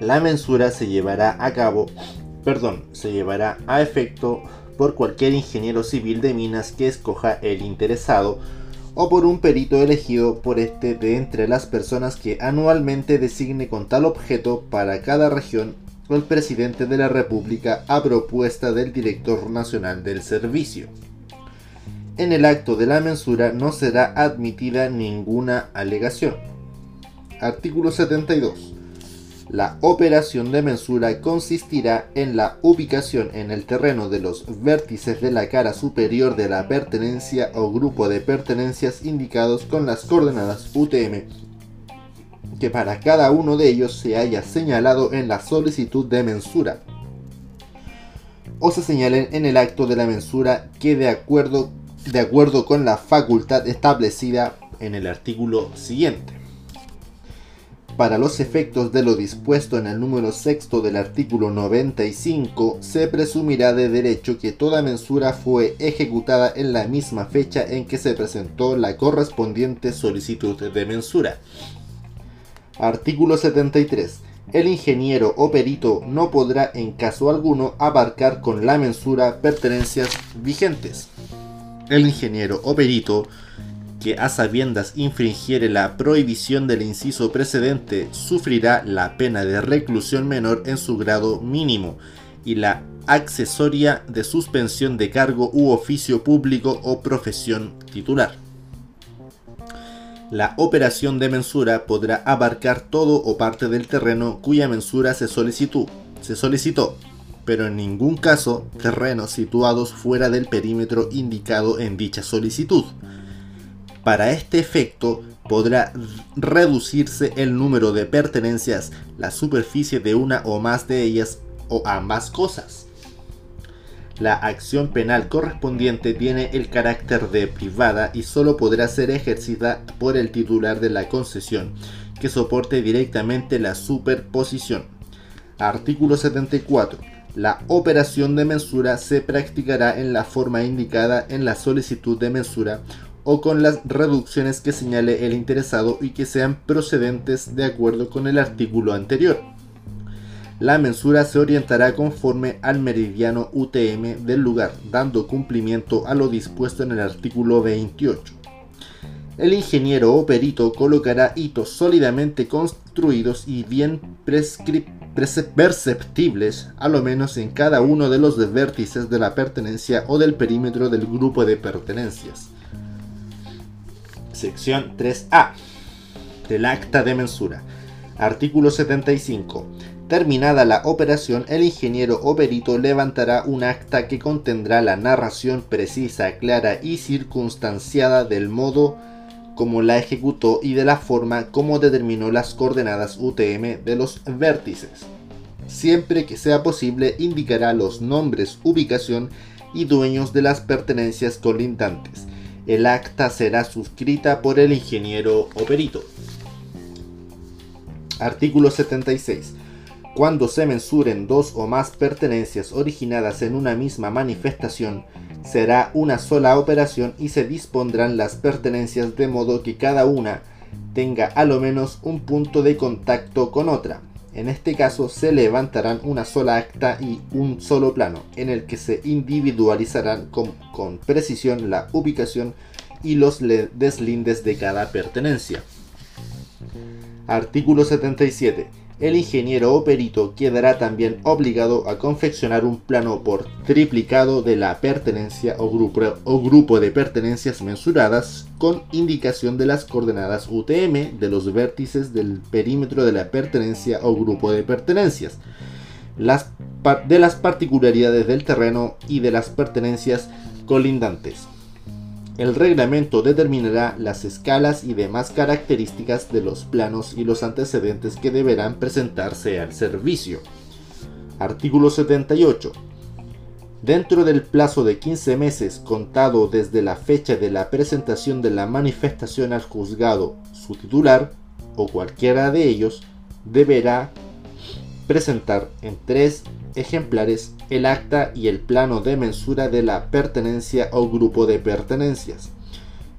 La mensura se llevará a cabo, perdón, se llevará a efecto por cualquier ingeniero civil de minas que escoja el interesado o por un perito elegido por este de entre las personas que anualmente designe con tal objeto para cada región el presidente de la República a propuesta del director nacional del servicio. En el acto de la mensura no será admitida ninguna alegación. Artículo 72. La operación de mensura consistirá en la ubicación en el terreno de los vértices de la cara superior de la pertenencia o grupo de pertenencias indicados con las coordenadas UTM que para cada uno de ellos se haya señalado en la solicitud de mensura o se señalen en el acto de la mensura que de acuerdo, de acuerdo con la facultad establecida en el artículo siguiente para los efectos de lo dispuesto en el número sexto del artículo 95, se presumirá de derecho que toda mensura fue ejecutada en la misma fecha en que se presentó la correspondiente solicitud de mensura. Artículo 73. El ingeniero o perito no podrá en caso alguno abarcar con la mensura pertenencias vigentes. El ingeniero o perito que a sabiendas infringiere la prohibición del inciso precedente sufrirá la pena de reclusión menor en su grado mínimo y la accesoria de suspensión de cargo u oficio público o profesión titular. La operación de mensura podrá abarcar todo o parte del terreno cuya mensura se solicitó, se solicitó, pero en ningún caso terrenos situados fuera del perímetro indicado en dicha solicitud para este efecto podrá reducirse el número de pertenencias, la superficie de una o más de ellas o ambas cosas. La acción penal correspondiente tiene el carácter de privada y solo podrá ser ejercida por el titular de la concesión, que soporte directamente la superposición. Artículo 74. La operación de mensura se practicará en la forma indicada en la solicitud de mensura o con las reducciones que señale el interesado y que sean procedentes de acuerdo con el artículo anterior. La mensura se orientará conforme al meridiano UTM del lugar, dando cumplimiento a lo dispuesto en el artículo 28. El ingeniero o perito colocará hitos sólidamente construidos y bien perceptibles, a lo menos en cada uno de los vértices de la pertenencia o del perímetro del grupo de pertenencias Sección 3A del acta de mensura. Artículo 75. Terminada la operación, el ingeniero o perito levantará un acta que contendrá la narración precisa, clara y circunstanciada del modo como la ejecutó y de la forma como determinó las coordenadas UTM de los vértices. Siempre que sea posible, indicará los nombres, ubicación y dueños de las pertenencias colindantes el acta será suscrita por el ingeniero o perito. Artículo 76. Cuando se mensuren dos o más pertenencias originadas en una misma manifestación, será una sola operación y se dispondrán las pertenencias de modo que cada una tenga a lo menos un punto de contacto con otra. En este caso se levantarán una sola acta y un solo plano, en el que se individualizarán con, precisión la ubicación y los deslindes de cada pertenencia. Artículo 77. El ingeniero o perito quedará también obligado a confeccionar un plano por triplicado de la pertenencia o grupo, o grupo de pertenencias mensuradas con indicación de las coordenadas UTM de los vértices del perímetro de la pertenencia o grupo de pertenencias, las, de las particularidades del terreno y de las pertenencias colindantes. El reglamento determinará las escalas y demás características de los planos y los antecedentes que deberán presentarse al servicio. Artículo 78. Dentro del plazo de 15 meses contado desde la fecha de la presentación de la manifestación al juzgado, su titular o cualquiera de ellos deberá presentar en tres ejemplares el acta y el plano de mensura de la pertenencia o grupo de pertenencias.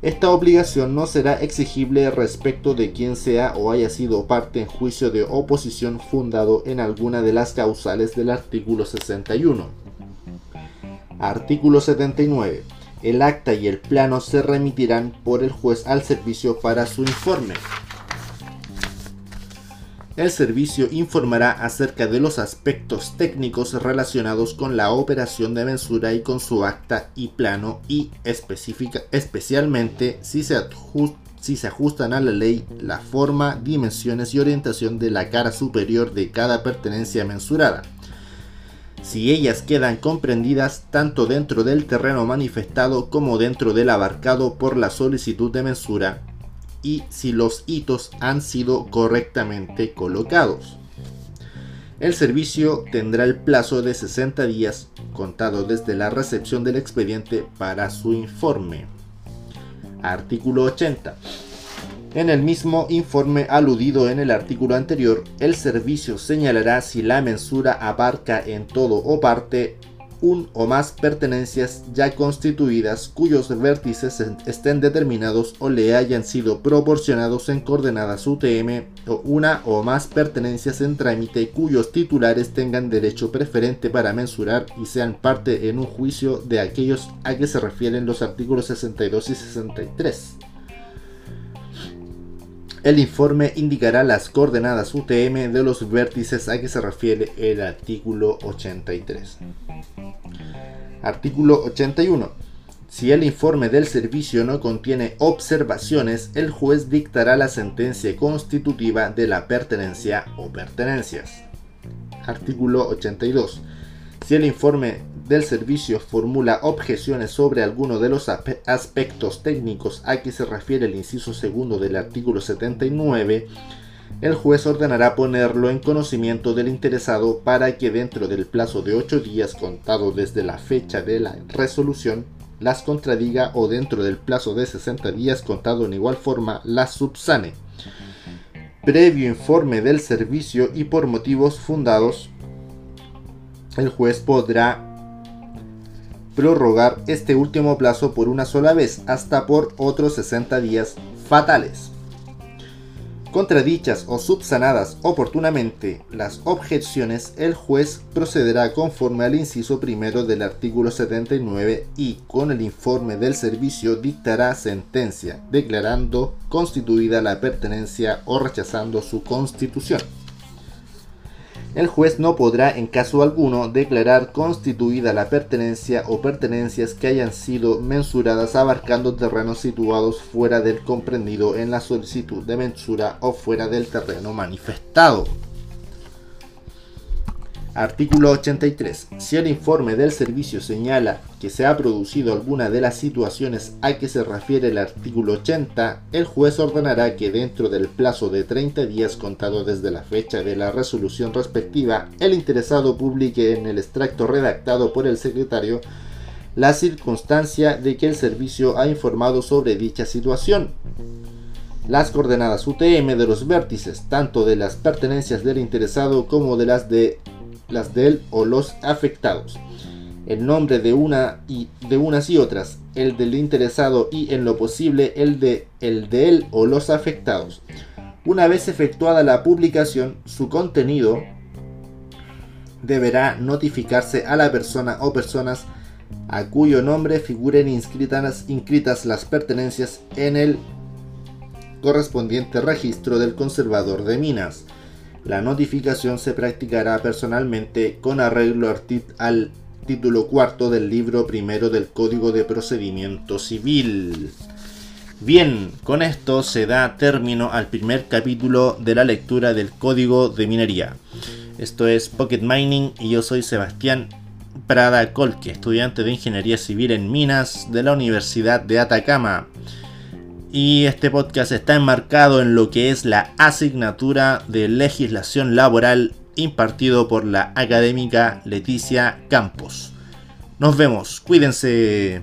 Esta obligación no será exigible respecto de quien sea o haya sido parte en juicio de oposición fundado en alguna de las causales del artículo 61. Artículo 79. El acta y el plano se remitirán por el juez al servicio para su informe el servicio informará acerca de los aspectos técnicos relacionados con la operación de mensura y con su acta y plano y específica, especialmente si se, si se ajustan a la ley la forma, dimensiones y orientación de la cara superior de cada pertenencia mensurada. Si ellas quedan comprendidas tanto dentro del terreno manifestado como dentro del abarcado por la solicitud de mensura, y si los hitos han sido correctamente colocados. El servicio tendrá el plazo de 60 días contado desde la recepción del expediente para su informe. Artículo 80. En el mismo informe aludido en el artículo anterior, el servicio señalará si la mensura abarca en todo o parte un o más pertenencias ya constituidas cuyos vértices estén determinados o le hayan sido proporcionados en coordenadas UTM o una o más pertenencias en trámite cuyos titulares tengan derecho preferente para mensurar y sean parte en un juicio de aquellos a que se refieren los artículos 62 y 63. El informe indicará las coordenadas UTM de los vértices a que se refiere el artículo 83. Artículo 81. Si el informe del servicio no contiene observaciones, el juez dictará la sentencia constitutiva de la pertenencia o pertenencias. Artículo 82. Si el informe del servicio formula objeciones sobre alguno de los aspectos técnicos a que se refiere el inciso segundo del artículo 79, el juez ordenará ponerlo en conocimiento del interesado para que dentro del plazo de 8 días contado desde la fecha de la resolución las contradiga o dentro del plazo de 60 días contado en igual forma las subsane. Previo informe del servicio y por motivos fundados, el juez podrá prorrogar este último plazo por una sola vez hasta por otros 60 días fatales. Contradichas o subsanadas oportunamente las objeciones, el juez procederá conforme al inciso primero del artículo 79 y, con el informe del servicio, dictará sentencia, declarando constituida la pertenencia o rechazando su constitución el juez no podrá en caso alguno declarar constituida la pertenencia o pertenencias que hayan sido mensuradas abarcando terrenos situados fuera del comprendido en la solicitud de mensura o fuera del terreno manifestado. Artículo 83. Si el informe del servicio señala que se ha producido alguna de las situaciones a que se refiere el artículo 80, el juez ordenará que dentro del plazo de 30 días contado desde la fecha de la resolución respectiva, el interesado publique en el extracto redactado por el secretario la circunstancia de que el servicio ha informado sobre dicha situación, las coordenadas UTM de los vértices, tanto de las pertenencias del interesado como de las de las de él o los afectados. El nombre de una y de unas y otras, el del interesado y en lo posible el de el de él o los afectados. Una vez efectuada la publicación, su contenido deberá notificarse a la persona o personas a cuyo nombre figuren inscritas las pertenencias en el correspondiente registro del conservador de minas La notificación se practicará personalmente con arreglo al título cuarto del libro primero del Código de Procedimiento Civil. Bien, con esto se da término al primer capítulo de la lectura del Código de Minería. Esto es Pocket Mining y yo soy Sebastián Prada Colque, estudiante de Ingeniería Civil en Minas de la Universidad de Atacama. Y este podcast está enmarcado en lo que es la asignatura de legislación laboral impartido por la académica Leticia Campos. Nos vemos, cuídense.